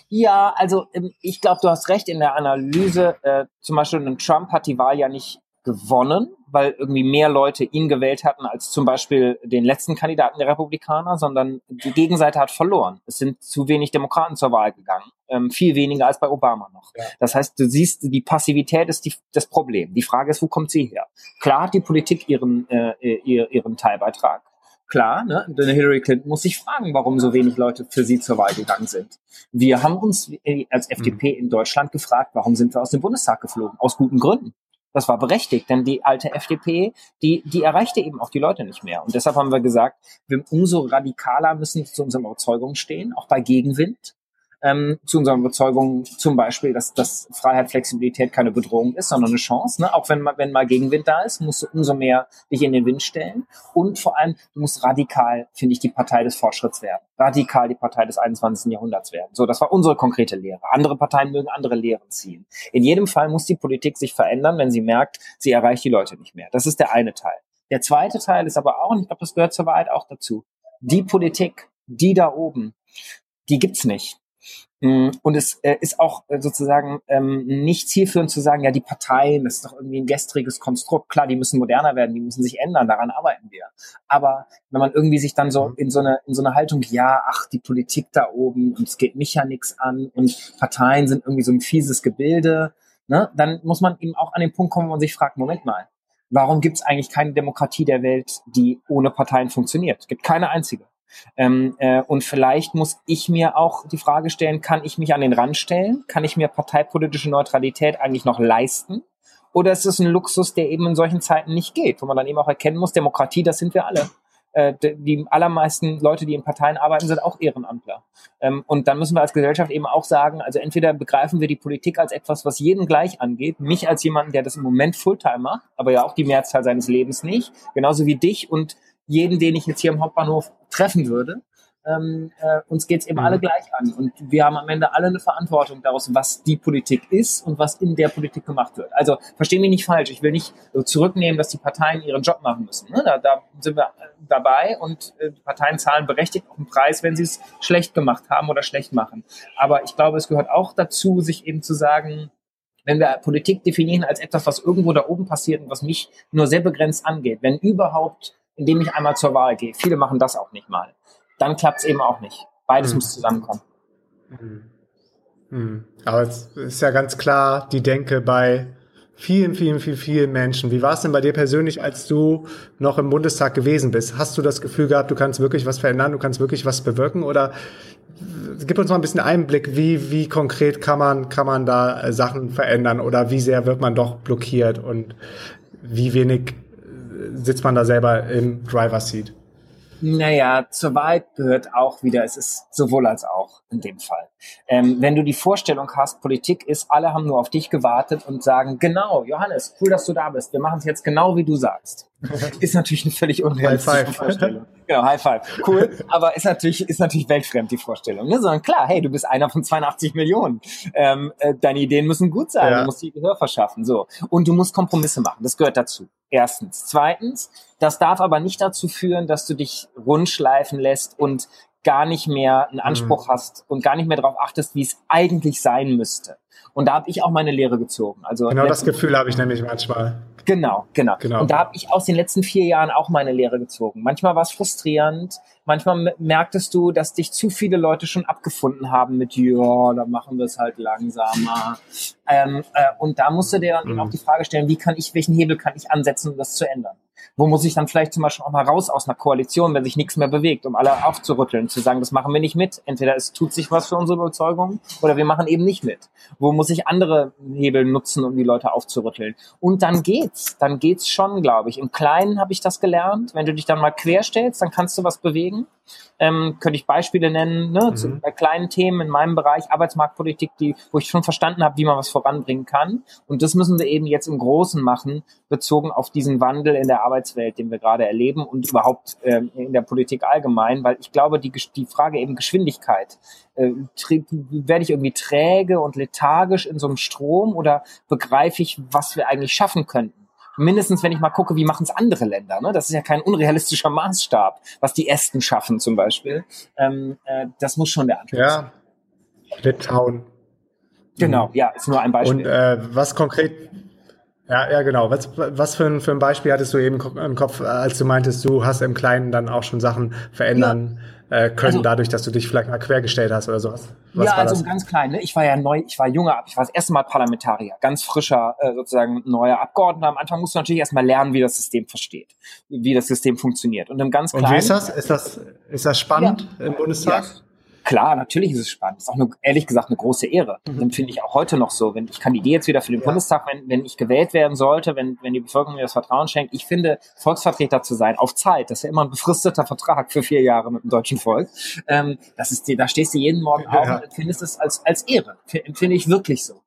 Ja, also ähm, ich glaube, du hast recht in der Analyse. Äh, zum Beispiel Trump hat die Wahl ja nicht gewonnen, weil irgendwie mehr Leute ihn gewählt hatten als zum Beispiel den letzten Kandidaten der Republikaner, sondern die Gegenseite hat verloren. Es sind zu wenig Demokraten zur Wahl gegangen, ähm, viel weniger als bei Obama noch. Ja. Das heißt, du siehst, die Passivität ist die, das Problem. Die Frage ist, wo kommt sie her? Klar hat die Politik ihren, äh, ihren Teilbeitrag. Klar, ne? Denn Hillary Clinton muss sich fragen, warum so wenig Leute für sie zur Wahl gegangen sind. Wir haben uns als FDP in Deutschland gefragt, warum sind wir aus dem Bundestag geflogen? Aus guten Gründen. Das war berechtigt, denn die alte FDP, die, die erreichte eben auch die Leute nicht mehr. Und deshalb haben wir gesagt, wir umso radikaler müssen zu unseren Überzeugungen stehen, auch bei Gegenwind ähm, zu unserer Überzeugung zum Beispiel, dass, dass Freiheit, Flexibilität keine Bedrohung ist, sondern eine Chance. Ne? Auch wenn, mal, wenn mal Gegenwind da ist, musst du umso mehr dich in den Wind stellen. Und vor allem, du musst radikal, finde ich, die Partei des Fortschritts werden. Radikal die Partei des 21. Jahrhunderts werden. So, das war unsere konkrete Lehre. Andere Parteien mögen andere Lehren ziehen. In jedem Fall muss die Politik sich verändern, wenn sie merkt, sie erreicht die Leute nicht mehr. Das ist der eine Teil. Der zweite Teil ist aber auch, und ich glaube, das gehört zur Wahrheit auch dazu, die Politik, die da oben, die gibt's nicht. Mm, und es äh, ist auch äh, sozusagen ähm, nicht zielführend zu sagen, ja, die Parteien, das ist doch irgendwie ein gestriges Konstrukt. Klar, die müssen moderner werden, die müssen sich ändern, daran arbeiten wir. Aber wenn man irgendwie sich dann so mhm. in so eine, in so eine Haltung, ja, ach, die Politik da oben und es geht mich ja nichts an und Parteien sind irgendwie so ein fieses Gebilde, ne, dann muss man eben auch an den Punkt kommen, wo man sich fragt, Moment mal, warum gibt es eigentlich keine Demokratie der Welt, die ohne Parteien funktioniert? Es gibt keine einzige. Ähm, äh, und vielleicht muss ich mir auch die Frage stellen, kann ich mich an den Rand stellen? Kann ich mir parteipolitische Neutralität eigentlich noch leisten? Oder ist es ein Luxus, der eben in solchen Zeiten nicht geht, wo man dann eben auch erkennen muss, Demokratie, das sind wir alle. Äh, die allermeisten Leute, die in Parteien arbeiten, sind auch Ehrenamtler. Ähm, und dann müssen wir als Gesellschaft eben auch sagen, also entweder begreifen wir die Politik als etwas, was jeden gleich angeht, mich als jemanden, der das im Moment Fulltime macht, aber ja auch die Mehrzahl seines Lebens nicht, genauso wie dich und jeden, den ich jetzt hier im Hauptbahnhof treffen würde, ähm, äh, uns geht's eben mhm. alle gleich an. Und wir haben am Ende alle eine Verantwortung daraus, was die Politik ist und was in der Politik gemacht wird. Also versteh mich nicht falsch, ich will nicht so zurücknehmen, dass die Parteien ihren Job machen müssen. Ne? Da, da sind wir dabei und äh, die Parteien zahlen berechtigt auch einen Preis, wenn sie es schlecht gemacht haben oder schlecht machen. Aber ich glaube, es gehört auch dazu, sich eben zu sagen, wenn wir Politik definieren als etwas, was irgendwo da oben passiert und was mich nur sehr begrenzt angeht, wenn überhaupt, indem ich einmal zur Wahl gehe, viele machen das auch nicht mal, dann klappt es eben auch nicht. Beides mhm. muss zusammenkommen. Mhm. Mhm. Aber es ist ja ganz klar die Denke bei vielen, vielen, vielen, vielen Menschen. Wie war es denn bei dir persönlich, als du noch im Bundestag gewesen bist? Hast du das Gefühl gehabt, du kannst wirklich was verändern, du kannst wirklich was bewirken? Oder gib uns mal ein bisschen Einblick, wie, wie konkret kann man, kann man da äh, Sachen verändern oder wie sehr wird man doch blockiert und wie wenig äh, sitzt man da selber im Driver Seat? Naja, zur Wahrheit gehört auch wieder, es ist sowohl als auch in dem Fall. Ähm, wenn du die Vorstellung hast, Politik ist, alle haben nur auf dich gewartet und sagen, genau, Johannes, cool, dass du da bist, wir machen es jetzt genau, wie du sagst. ist natürlich eine völlig unrealistische Vorstellung. Genau, High Five. Cool. Aber ist natürlich, ist natürlich weltfremd, die Vorstellung. Ne? Sondern klar, hey, du bist einer von 82 Millionen. Ähm, äh, deine Ideen müssen gut sein. Ja. Du musst die Gehör verschaffen. So. Und du musst Kompromisse machen. Das gehört dazu. Erstens. Zweitens, das darf aber nicht dazu führen, dass du dich rundschleifen lässt und gar nicht mehr einen Anspruch mhm. hast und gar nicht mehr darauf achtest, wie es eigentlich sein müsste. Und da habe ich auch meine Lehre gezogen. Also genau das Gefühl habe ich nämlich manchmal. Genau, genau, genau. Und da habe ich aus den letzten vier Jahren auch meine Lehre gezogen. Manchmal war es frustrierend, manchmal merktest du, dass dich zu viele Leute schon abgefunden haben mit, ja, da machen wir es halt langsamer. Ähm, äh, und da musst du dir dann mhm. auch die Frage stellen, wie kann ich, welchen Hebel kann ich ansetzen, um das zu ändern? Wo muss ich dann vielleicht zum Beispiel auch mal raus aus einer Koalition, wenn sich nichts mehr bewegt, um alle aufzurütteln, zu sagen, das machen wir nicht mit. Entweder es tut sich was für unsere Überzeugung oder wir machen eben nicht mit. Wo muss ich andere Hebel nutzen, um die Leute aufzurütteln? Und dann geht's. Dann geht's schon, glaube ich. Im Kleinen habe ich das gelernt. Wenn du dich dann mal querstellst, dann kannst du was bewegen. Ähm, könnte ich Beispiele nennen, ne, mhm. zu, bei kleinen Themen in meinem Bereich Arbeitsmarktpolitik, die, wo ich schon verstanden habe, wie man was voranbringen kann. Und das müssen wir eben jetzt im Großen machen, bezogen auf diesen Wandel in der Arbeitswelt, den wir gerade erleben und überhaupt ähm, in der Politik allgemein, weil ich glaube, die, die Frage eben Geschwindigkeit, äh, werde ich irgendwie träge und lethargisch in so einem Strom oder begreife ich, was wir eigentlich schaffen könnten? Mindestens wenn ich mal gucke, wie machen es andere Länder. Ne? Das ist ja kein unrealistischer Maßstab, was die Ästen schaffen zum Beispiel. Ähm, äh, das muss schon der Anspruch ja. sein. Litauen. Genau, ja, ist nur ein Beispiel. Und äh, was konkret, ja, ja, genau. Was, was für, ein, für ein Beispiel hattest du eben im Kopf, als du meintest, du hast im Kleinen dann auch schon Sachen verändern ja äh, können, also, dadurch, dass du dich vielleicht mal quergestellt hast oder sowas? Was ja, also das? ganz klein. Ne? Ich war ja neu, ich war junger, ich war das erste Mal Parlamentarier, ganz frischer äh, sozusagen neuer Abgeordneter. Am Anfang musst du natürlich erstmal lernen, wie das System versteht, wie das System funktioniert. Und im ganz kleinen. Und wie ist das? Ist das, ist das spannend ja. im Bundestag? Ja. Klar, natürlich ist es spannend. Ist auch eine, ehrlich gesagt eine große Ehre. Mhm. Finde ich auch heute noch so. Wenn ich kandidiere jetzt wieder für den ja. Bundestag, wenn, wenn ich gewählt werden sollte, wenn, wenn die Bevölkerung mir das Vertrauen schenkt, ich finde, Volksvertreter zu sein, auf Zeit, das ist ja immer ein befristeter Vertrag für vier Jahre mit dem deutschen Volk. Ähm, das ist, da stehst du jeden Morgen auf und empfindest es als, als Ehre. Empfinde ich wirklich so.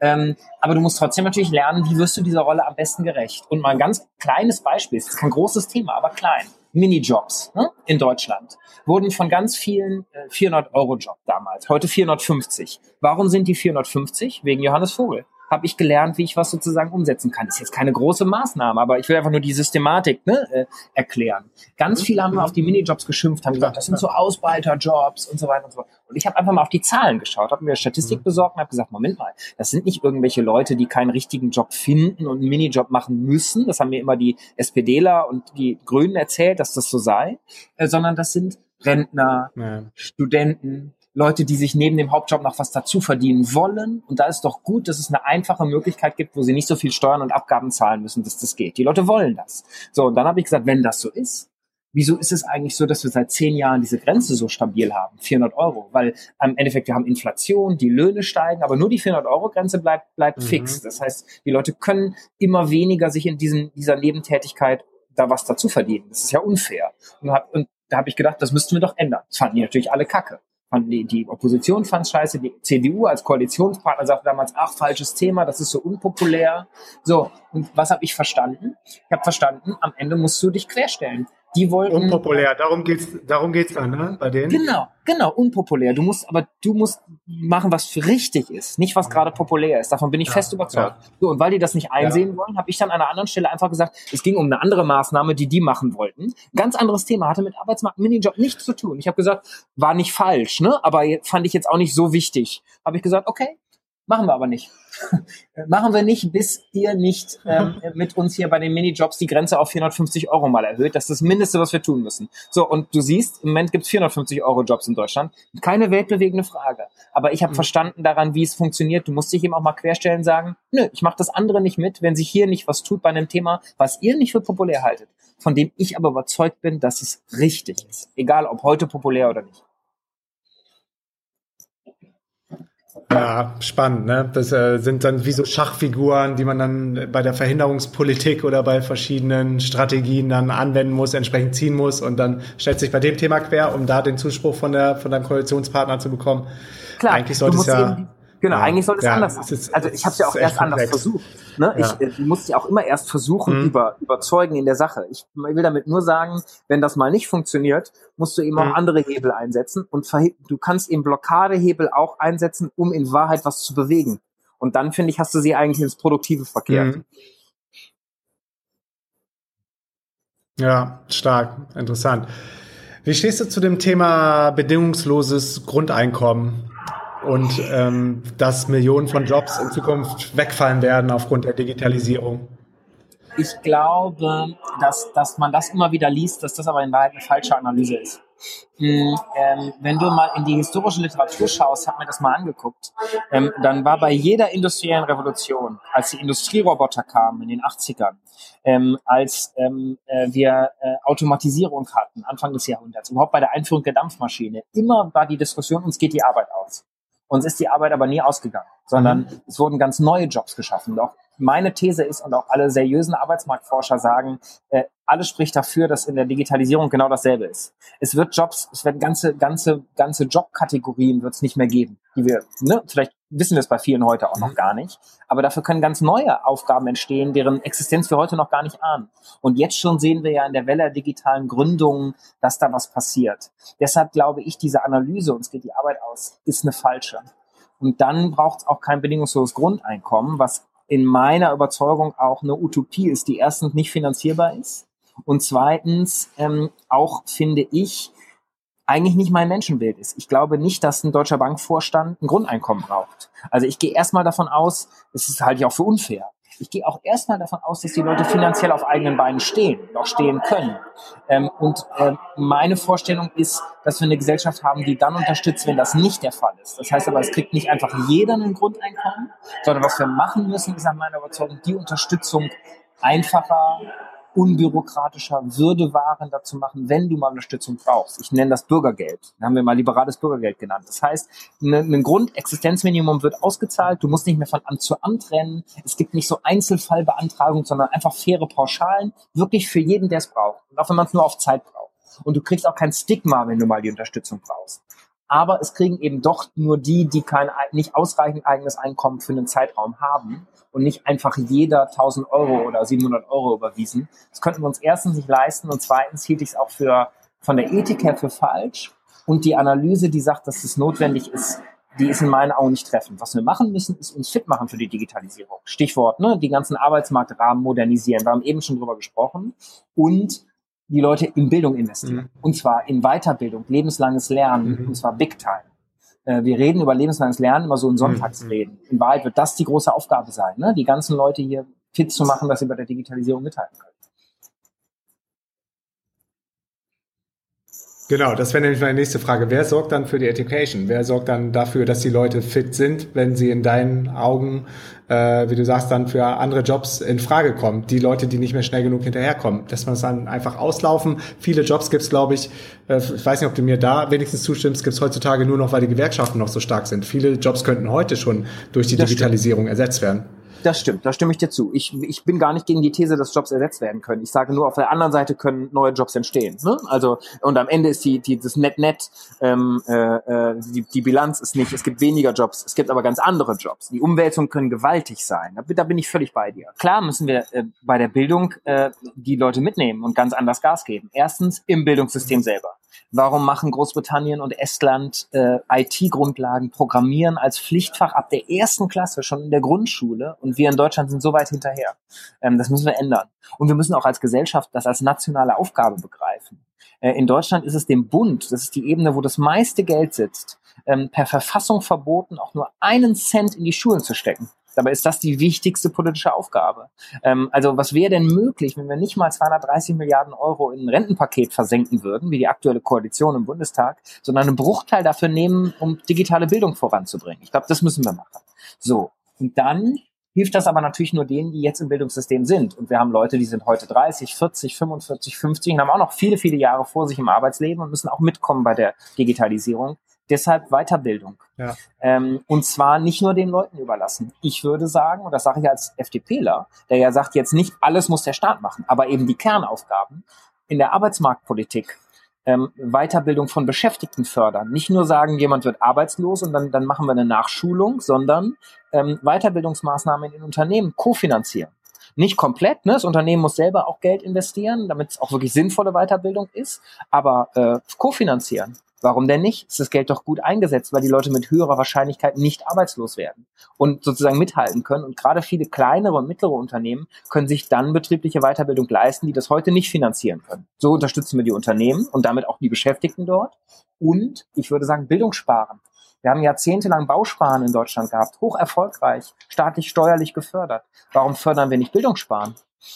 Ähm, aber du musst trotzdem natürlich lernen, wie wirst du dieser Rolle am besten gerecht. Und mal ein ganz kleines Beispiel, es ist kein großes Thema, aber klein. Minijobs ne, in Deutschland wurden von ganz vielen äh, 400-Euro-Job damals, heute 450. Warum sind die 450? Wegen Johannes Vogel habe ich gelernt, wie ich was sozusagen umsetzen kann. Das ist jetzt keine große Maßnahme, aber ich will einfach nur die Systematik ne, äh, erklären. Ganz viele haben auf die Minijobs geschimpft, haben gesagt, das sind so Ausbeiterjobs und so weiter und so fort. Und ich habe einfach mal auf die Zahlen geschaut, habe mir Statistik mhm. besorgt und habe gesagt, Moment mal, das sind nicht irgendwelche Leute, die keinen richtigen Job finden und einen Minijob machen müssen. Das haben mir immer die SPDler und die Grünen erzählt, dass das so sei, äh, sondern das sind Rentner, ja. Studenten, Leute, die sich neben dem Hauptjob noch was dazu verdienen wollen. Und da ist doch gut, dass es eine einfache Möglichkeit gibt, wo sie nicht so viel Steuern und Abgaben zahlen müssen, dass das geht. Die Leute wollen das. So, und dann habe ich gesagt, wenn das so ist, wieso ist es eigentlich so, dass wir seit zehn Jahren diese Grenze so stabil haben, 400 Euro? Weil am Endeffekt, wir haben Inflation, die Löhne steigen, aber nur die 400-Euro-Grenze bleibt, bleibt mhm. fix. Das heißt, die Leute können immer weniger sich in diesen, dieser Nebentätigkeit da was dazu verdienen. Das ist ja unfair. Und, hab, und da habe ich gedacht, das müssten wir doch ändern. Das fanden die natürlich alle kacke fanden die, die Opposition fand scheiße, die CDU als Koalitionspartner sagte damals, ach, falsches Thema, das ist so unpopulär. So, und was habe ich verstanden? Ich habe verstanden, am Ende musst du dich querstellen. Die wollten. Unpopulär, darum geht's, darum geht's dann, ne, bei denen? Genau, genau, unpopulär. Du musst, aber du musst machen, was für richtig ist, nicht was gerade populär ist. Davon bin ich Ja, fest überzeugt. ja. So, und weil die das nicht einsehen wollen, habe ich dann an einer anderen Stelle einfach gesagt, es ging um eine andere Maßnahme, die die machen wollten. Ganz anderes Thema, hatte mit Arbeitsmarkt, Minijob nichts zu tun. Ich habe gesagt, war nicht falsch, ne? Aber fand ich jetzt auch nicht so wichtig. Habe ich gesagt, okay, machen wir aber nicht. Machen wir nicht, bis ihr nicht ähm, mit uns hier bei den Minijobs die Grenze auf 450 Euro mal erhöht. Das ist das Mindeste, was wir tun müssen. So, und du siehst, im Moment gibt es 450 Euro Jobs in Deutschland. Keine weltbewegende Frage. Aber ich habe verstanden daran, wie es funktioniert. Du musst dich eben auch mal querstellen und sagen, nö, ich mache das andere nicht mit, wenn sich hier nicht was tut bei einem Thema, was ihr nicht für populär haltet, von dem ich aber überzeugt bin, dass es richtig ist. Egal, ob heute populär oder nicht. Ja, spannend, ne? Das äh, sind dann wie so Schachfiguren, die man dann bei der Verhinderungspolitik oder bei verschiedenen Strategien dann anwenden muss, entsprechend ziehen muss und dann stellt sich bei dem Thema quer, um da den Zuspruch von der von deinem Koalitionspartner zu bekommen. Klar, Eigentlich sollte es ja. Genau, Ja, eigentlich sollte es ja, anders sein. ist- Also ich habe es ja auch erst anders komplex. versucht. Ne? Ja. Ich, äh, du musst ja auch immer erst versuchen, Mhm. über, überzeugen in der Sache. Ich will damit nur sagen, wenn das mal nicht funktioniert, musst du eben auch Mhm. andere Hebel einsetzen und du kannst eben Blockadehebel auch einsetzen, um in Wahrheit was zu bewegen. Und dann, finde ich, hast du sie eigentlich ins Produktive verkehrt. Mhm. Ja, stark, interessant. Wie stehst du zu dem Thema bedingungsloses Grundeinkommen und ähm, dass Millionen von Jobs in Zukunft wegfallen werden aufgrund der Digitalisierung? Ich glaube, dass, dass man das immer wieder liest, dass das aber in Wahrheit eine falsche Analyse ist. Mm, ähm, wenn du mal in die historische Literatur schaust, hab mir das mal angeguckt, ähm, dann war bei jeder industriellen Revolution, als die Industrieroboter kamen in den 80ern, ähm, als ähm, äh, wir äh, Automatisierung hatten, Anfang des Jahrhunderts, überhaupt bei der Einführung der Dampfmaschine, immer war die Diskussion, uns geht die Arbeit aus. Uns ist die Arbeit aber nie ausgegangen, sondern es wurden ganz neue Jobs geschaffen. Auch meine These ist und auch alle seriösen Arbeitsmarktforscher sagen, äh, alles spricht dafür, dass in der Digitalisierung genau dasselbe ist. Es wird Jobs, es werden ganze, ganze, ganze Jobkategorien wird es nicht mehr geben, die wir, ne, vielleicht wissen wir es bei vielen heute auch noch gar nicht, aber dafür können ganz neue Aufgaben entstehen, deren Existenz wir heute noch gar nicht ahnen. Und jetzt schon sehen wir ja in der Welle der digitalen Gründungen, dass da was passiert. Deshalb glaube ich, diese Analyse, uns geht die Arbeit aus, ist eine falsche. Und dann braucht es auch kein bedingungsloses Grundeinkommen, was in meiner Überzeugung auch eine Utopie ist, die erstens nicht finanzierbar ist und zweitens ähm, auch, finde ich, eigentlich nicht mein Menschenbild ist. Ich glaube nicht, dass ein deutscher Bankvorstand ein Grundeinkommen braucht. Also ich gehe erstmal davon aus, das ist halte ich auch für unfair. Ich gehe auch erstmal davon aus, dass die Leute finanziell auf eigenen Beinen stehen, noch stehen können. Ähm, und ähm, meine Vorstellung ist, dass wir eine Gesellschaft haben, die dann unterstützt, wenn das nicht der Fall ist. Das heißt aber, es kriegt nicht einfach jeder ein Grundeinkommen, sondern was wir machen müssen, ist nach meiner Überzeugung die Unterstützung einfacher, unbürokratischer, würdewahrender zu machen, wenn du mal Unterstützung brauchst. Ich nenne das Bürgergeld. Da haben wir mal liberales Bürgergeld genannt. Das heißt, ne- ein Grundexistenzminimum wird ausgezahlt. Du musst nicht mehr von Amt zu Amt rennen. Es gibt nicht so Einzelfallbeantragungen, sondern einfach faire Pauschalen, wirklich für jeden, der es braucht. Und auch wenn man es nur auf Zeit braucht. Und du kriegst auch kein Stigma, wenn du mal die Unterstützung brauchst. Aber es kriegen eben doch nur die, die kein nicht ausreichend eigenes Einkommen für einen Zeitraum haben und nicht einfach jeder 1000 Euro oder 700 Euro überwiesen. Das könnten wir uns erstens nicht leisten und zweitens hielt ich es auch für von der Ethik her für falsch. Und die Analyse, die sagt, dass es notwendig ist, die ist in meinen Augen nicht treffend. Was wir machen müssen, ist uns fit machen für die Digitalisierung. Stichwort, ne, die ganzen Arbeitsmarktrahmen modernisieren. Wir haben eben schon drüber gesprochen. Und die Leute in Bildung investieren. Mhm. Und zwar in Weiterbildung, lebenslanges Lernen, Mhm. und zwar Big Time. Äh, Wir reden über lebenslanges Lernen immer so in Sonntagsreden. In Wahrheit wird das die große Aufgabe sein, ne? die ganzen Leute hier fit zu machen, dass sie bei der Digitalisierung mithalten können. Genau, das wäre nämlich meine nächste Frage. Wer sorgt dann für die Education? Wer sorgt dann dafür, dass die Leute fit sind, wenn sie in deinen Augen, äh, wie du sagst, dann für andere Jobs in Frage kommen? Die Leute, die nicht mehr schnell genug hinterherkommen, dass man es dann einfach auslaufen. Viele Jobs gibt's, glaube ich, äh, ich weiß nicht, ob du mir da wenigstens zustimmst, gibt's heutzutage nur noch, weil die Gewerkschaften noch so stark sind. Viele Jobs könnten heute schon durch die Das stimmt. Digitalisierung ersetzt werden. Das stimmt, da stimme ich dir zu. Ich, ich bin gar nicht gegen die These, dass Jobs ersetzt werden können. Ich sage nur, auf der anderen Seite können neue Jobs entstehen. Ne? Also und am Ende ist die, die das Net-Net, ähm, äh, äh, die, die Bilanz ist nicht, es gibt weniger Jobs, es gibt aber ganz andere Jobs. Die Umwälzungen können gewaltig sein. Da, da bin ich völlig bei dir. Klar müssen wir äh, bei der Bildung äh, die Leute mitnehmen und ganz anders Gas geben. Erstens im Bildungssystem selber. Warum machen Großbritannien und Estland äh, IT-Grundlagen, Programmieren als Pflichtfach ab der ersten Klasse schon in der Grundschule und wir in Deutschland sind so weit hinterher? Ähm, das müssen wir ändern. Und wir müssen auch als Gesellschaft das als nationale Aufgabe begreifen. Äh, in Deutschland ist es dem Bund, das ist die Ebene, wo das meiste Geld sitzt, ähm, per Verfassung verboten, auch nur einen Cent in die Schulen zu stecken. Dabei ist das die wichtigste politische Aufgabe. Ähm, also was wäre denn möglich, wenn wir nicht mal 230 Milliarden Euro in ein Rentenpaket versenken würden, wie die aktuelle Koalition im Bundestag, sondern einen Bruchteil dafür nehmen, um digitale Bildung voranzubringen? Ich glaube, das müssen wir machen. So, und dann hilft das aber natürlich nur denen, die jetzt im Bildungssystem sind. Und wir haben Leute, die sind heute 30, 40, 45, 50 und haben auch noch viele, viele Jahre vor sich im Arbeitsleben und müssen auch mitkommen bei der Digitalisierung. Deshalb Weiterbildung. Ja. Ähm, und zwar nicht nur den Leuten überlassen. Ich würde sagen, und das sage ich als FDPler, der ja sagt, jetzt nicht alles muss der Staat machen, aber eben die Kernaufgaben in der Arbeitsmarktpolitik. Ähm, Weiterbildung von Beschäftigten fördern. Nicht nur sagen, jemand wird arbeitslos und dann, dann machen wir eine Nachschulung, sondern ähm, Weiterbildungsmaßnahmen in Unternehmen kofinanzieren nicht komplett. Ne? Das Unternehmen muss selber auch Geld investieren, damit es auch wirklich sinnvolle Weiterbildung ist, aber äh, kofinanzieren. Warum denn nicht? Ist das Geld doch gut eingesetzt, weil die Leute mit höherer Wahrscheinlichkeit nicht arbeitslos werden und sozusagen mithalten können. Und gerade viele kleinere und mittlere Unternehmen können sich dann betriebliche Weiterbildung leisten, die das heute nicht finanzieren können. So unterstützen wir die Unternehmen und damit auch die Beschäftigten dort. Und ich würde sagen, Bildung sparen. Wir haben jahrzehntelang Bausparen in Deutschland gehabt, hoch erfolgreich, staatlich steuerlich gefördert. Warum fördern wir nicht Bildungssparen?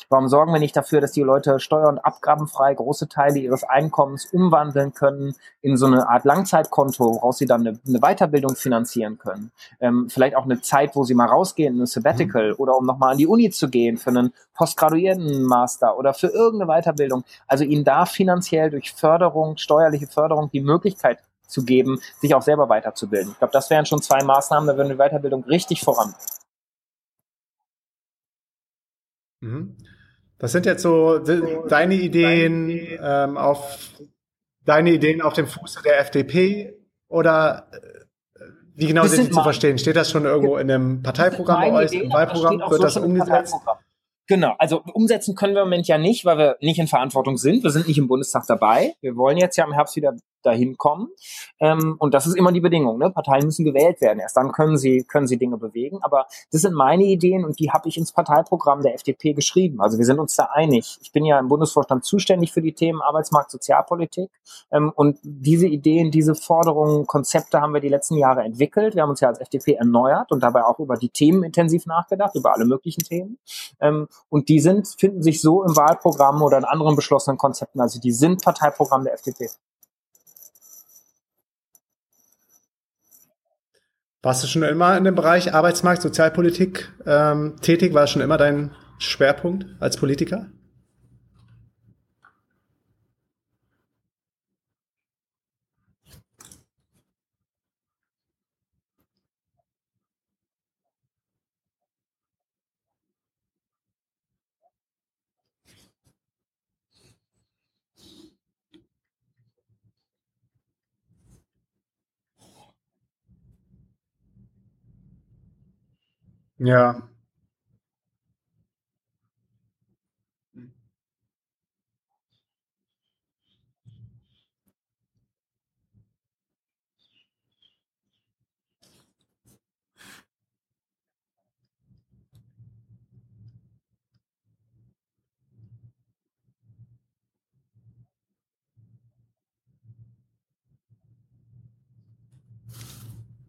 Warum sorgen wir nicht dafür, dass die Leute steuer- und abgabenfrei große Teile ihres Einkommens umwandeln können in so eine Art Langzeitkonto, woraus sie dann eine, eine Weiterbildung finanzieren können? Ähm, vielleicht auch eine Zeit, wo sie mal rausgehen, eine Sabbatical mhm. oder um nochmal an die Uni zu gehen für einen postgraduierten Master oder für irgendeine Weiterbildung. Also ihnen da finanziell durch Förderung, steuerliche Förderung die Möglichkeit zu geben, sich auch selber weiterzubilden. Ich glaube, das wären schon zwei Maßnahmen, da würden die Weiterbildung richtig voran. Mhm. Was sind jetzt so deine Ideen ähm, auf deine Ideen auf dem Fuße der FDP oder äh, wie genau das sind die zu verstehen? Steht das schon irgendwo in einem Parteiprogramm bei euch, im Wahlprogramm? Wird so das umgesetzt? Genau, also umsetzen können wir im Moment ja nicht, weil wir nicht in Verantwortung sind. Wir sind nicht im Bundestag dabei. Wir wollen jetzt ja im Herbst wieder dahin kommen. Ähm, und das ist immer die Bedingung. Ne? Parteien müssen gewählt werden. Erst dann können sie, können sie Dinge bewegen. Aber das sind meine Ideen und die habe ich ins Parteiprogramm der FDP geschrieben. Also wir sind uns da einig. Ich bin ja im Bundesvorstand zuständig für die Themen Arbeitsmarkt, Sozialpolitik. Ähm, und diese Ideen, diese Forderungen, Konzepte haben wir die letzten Jahre entwickelt. Wir haben uns ja als FDP erneuert und dabei auch über die Themen intensiv nachgedacht, über alle möglichen Themen. Ähm, und die sind, finden sich so im Wahlprogramm oder in anderen beschlossenen Konzepten. Also die sind Parteiprogramm der FDP. Warst du schon immer in dem Bereich Arbeitsmarkt, Sozialpolitik ähm, tätig? War schon immer dein Schwerpunkt als Politiker? Ja.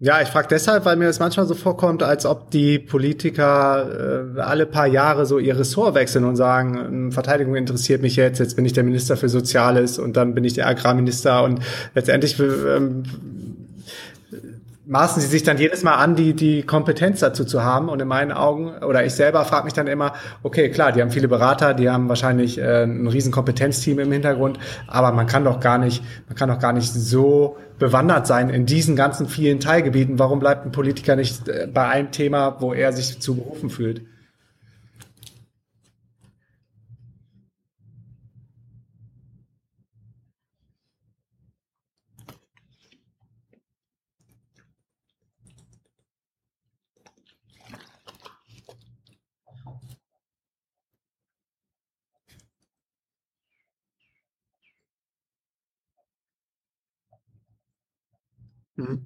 Ja, ich frage deshalb, weil mir es manchmal so vorkommt, als ob die Politiker äh, alle paar Jahre so ihr Ressort wechseln und sagen, ähm, Verteidigung interessiert mich jetzt, jetzt bin ich der Minister für Soziales und dann bin ich der Agrarminister und letztendlich ähm, maßen sie sich dann jedes Mal an, die, die Kompetenz dazu zu haben. Und in meinen Augen, oder ich selber frage mich dann immer, okay, klar, die haben viele Berater, die haben wahrscheinlich äh, ein riesen Kompetenzteam im Hintergrund, aber man kann doch gar nicht, man kann doch gar nicht so bewandert sein in diesen ganzen vielen Teilgebieten. Warum bleibt ein Politiker nicht äh, bei einem Thema, wo er sich zu berufen fühlt? Mhm.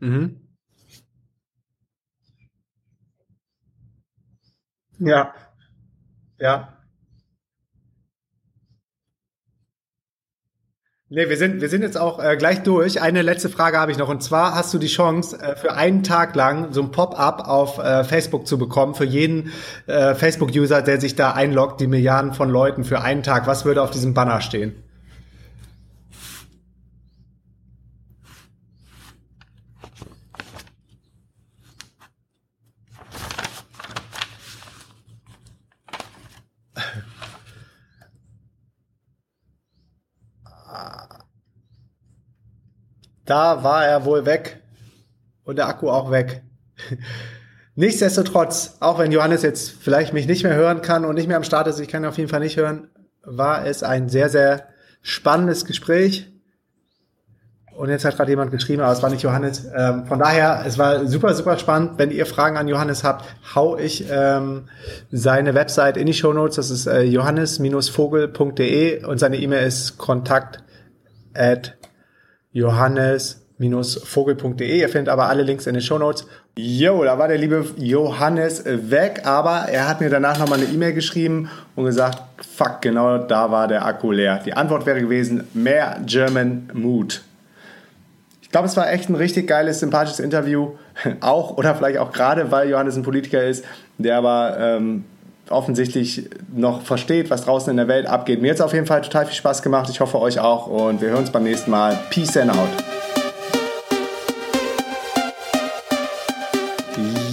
Mhm. Ja, ja. Nee, wir sind, wir sind jetzt auch äh, gleich durch. Eine letzte Frage habe ich noch. Und zwar hast du die Chance, äh, für einen Tag lang so ein Pop-up auf äh, Facebook zu bekommen, für jeden äh, Facebook-User, der sich da einloggt, die Milliarden von Leuten für einen Tag. Was würde auf diesem Banner stehen? Da war er wohl weg und der Akku auch weg. Nichtsdestotrotz, auch wenn Johannes jetzt vielleicht mich nicht mehr hören kann und nicht mehr am Start ist, ich kann ihn auf jeden Fall nicht hören, war es ein sehr, sehr spannendes Gespräch. Und jetzt hat gerade jemand geschrieben, aber es war nicht Johannes. Ähm, von daher, es war super, super spannend. Wenn ihr Fragen an Johannes habt, hau ich ähm, seine Website in die Show Notes. Das ist äh, johannes-vogel.de und seine E-Mail ist kontakt at johannes-vogel.de. Ihr findet aber alle Links in den Show Notes. Jo, da war der liebe Johannes weg, aber er hat mir danach nochmal eine E-Mail geschrieben und gesagt, fuck, genau da war der Akku leer. Die Antwort wäre gewesen, mehr German Mood. Ich glaube, es war echt ein richtig geiles, sympathisches Interview. Auch oder vielleicht auch gerade, weil Johannes ein Politiker ist, der aber ähm, offensichtlich noch versteht, was draußen in der Welt abgeht. Mir hat es auf jeden Fall total viel Spaß gemacht. Ich hoffe euch auch und wir hören uns beim nächsten Mal. Peace and out.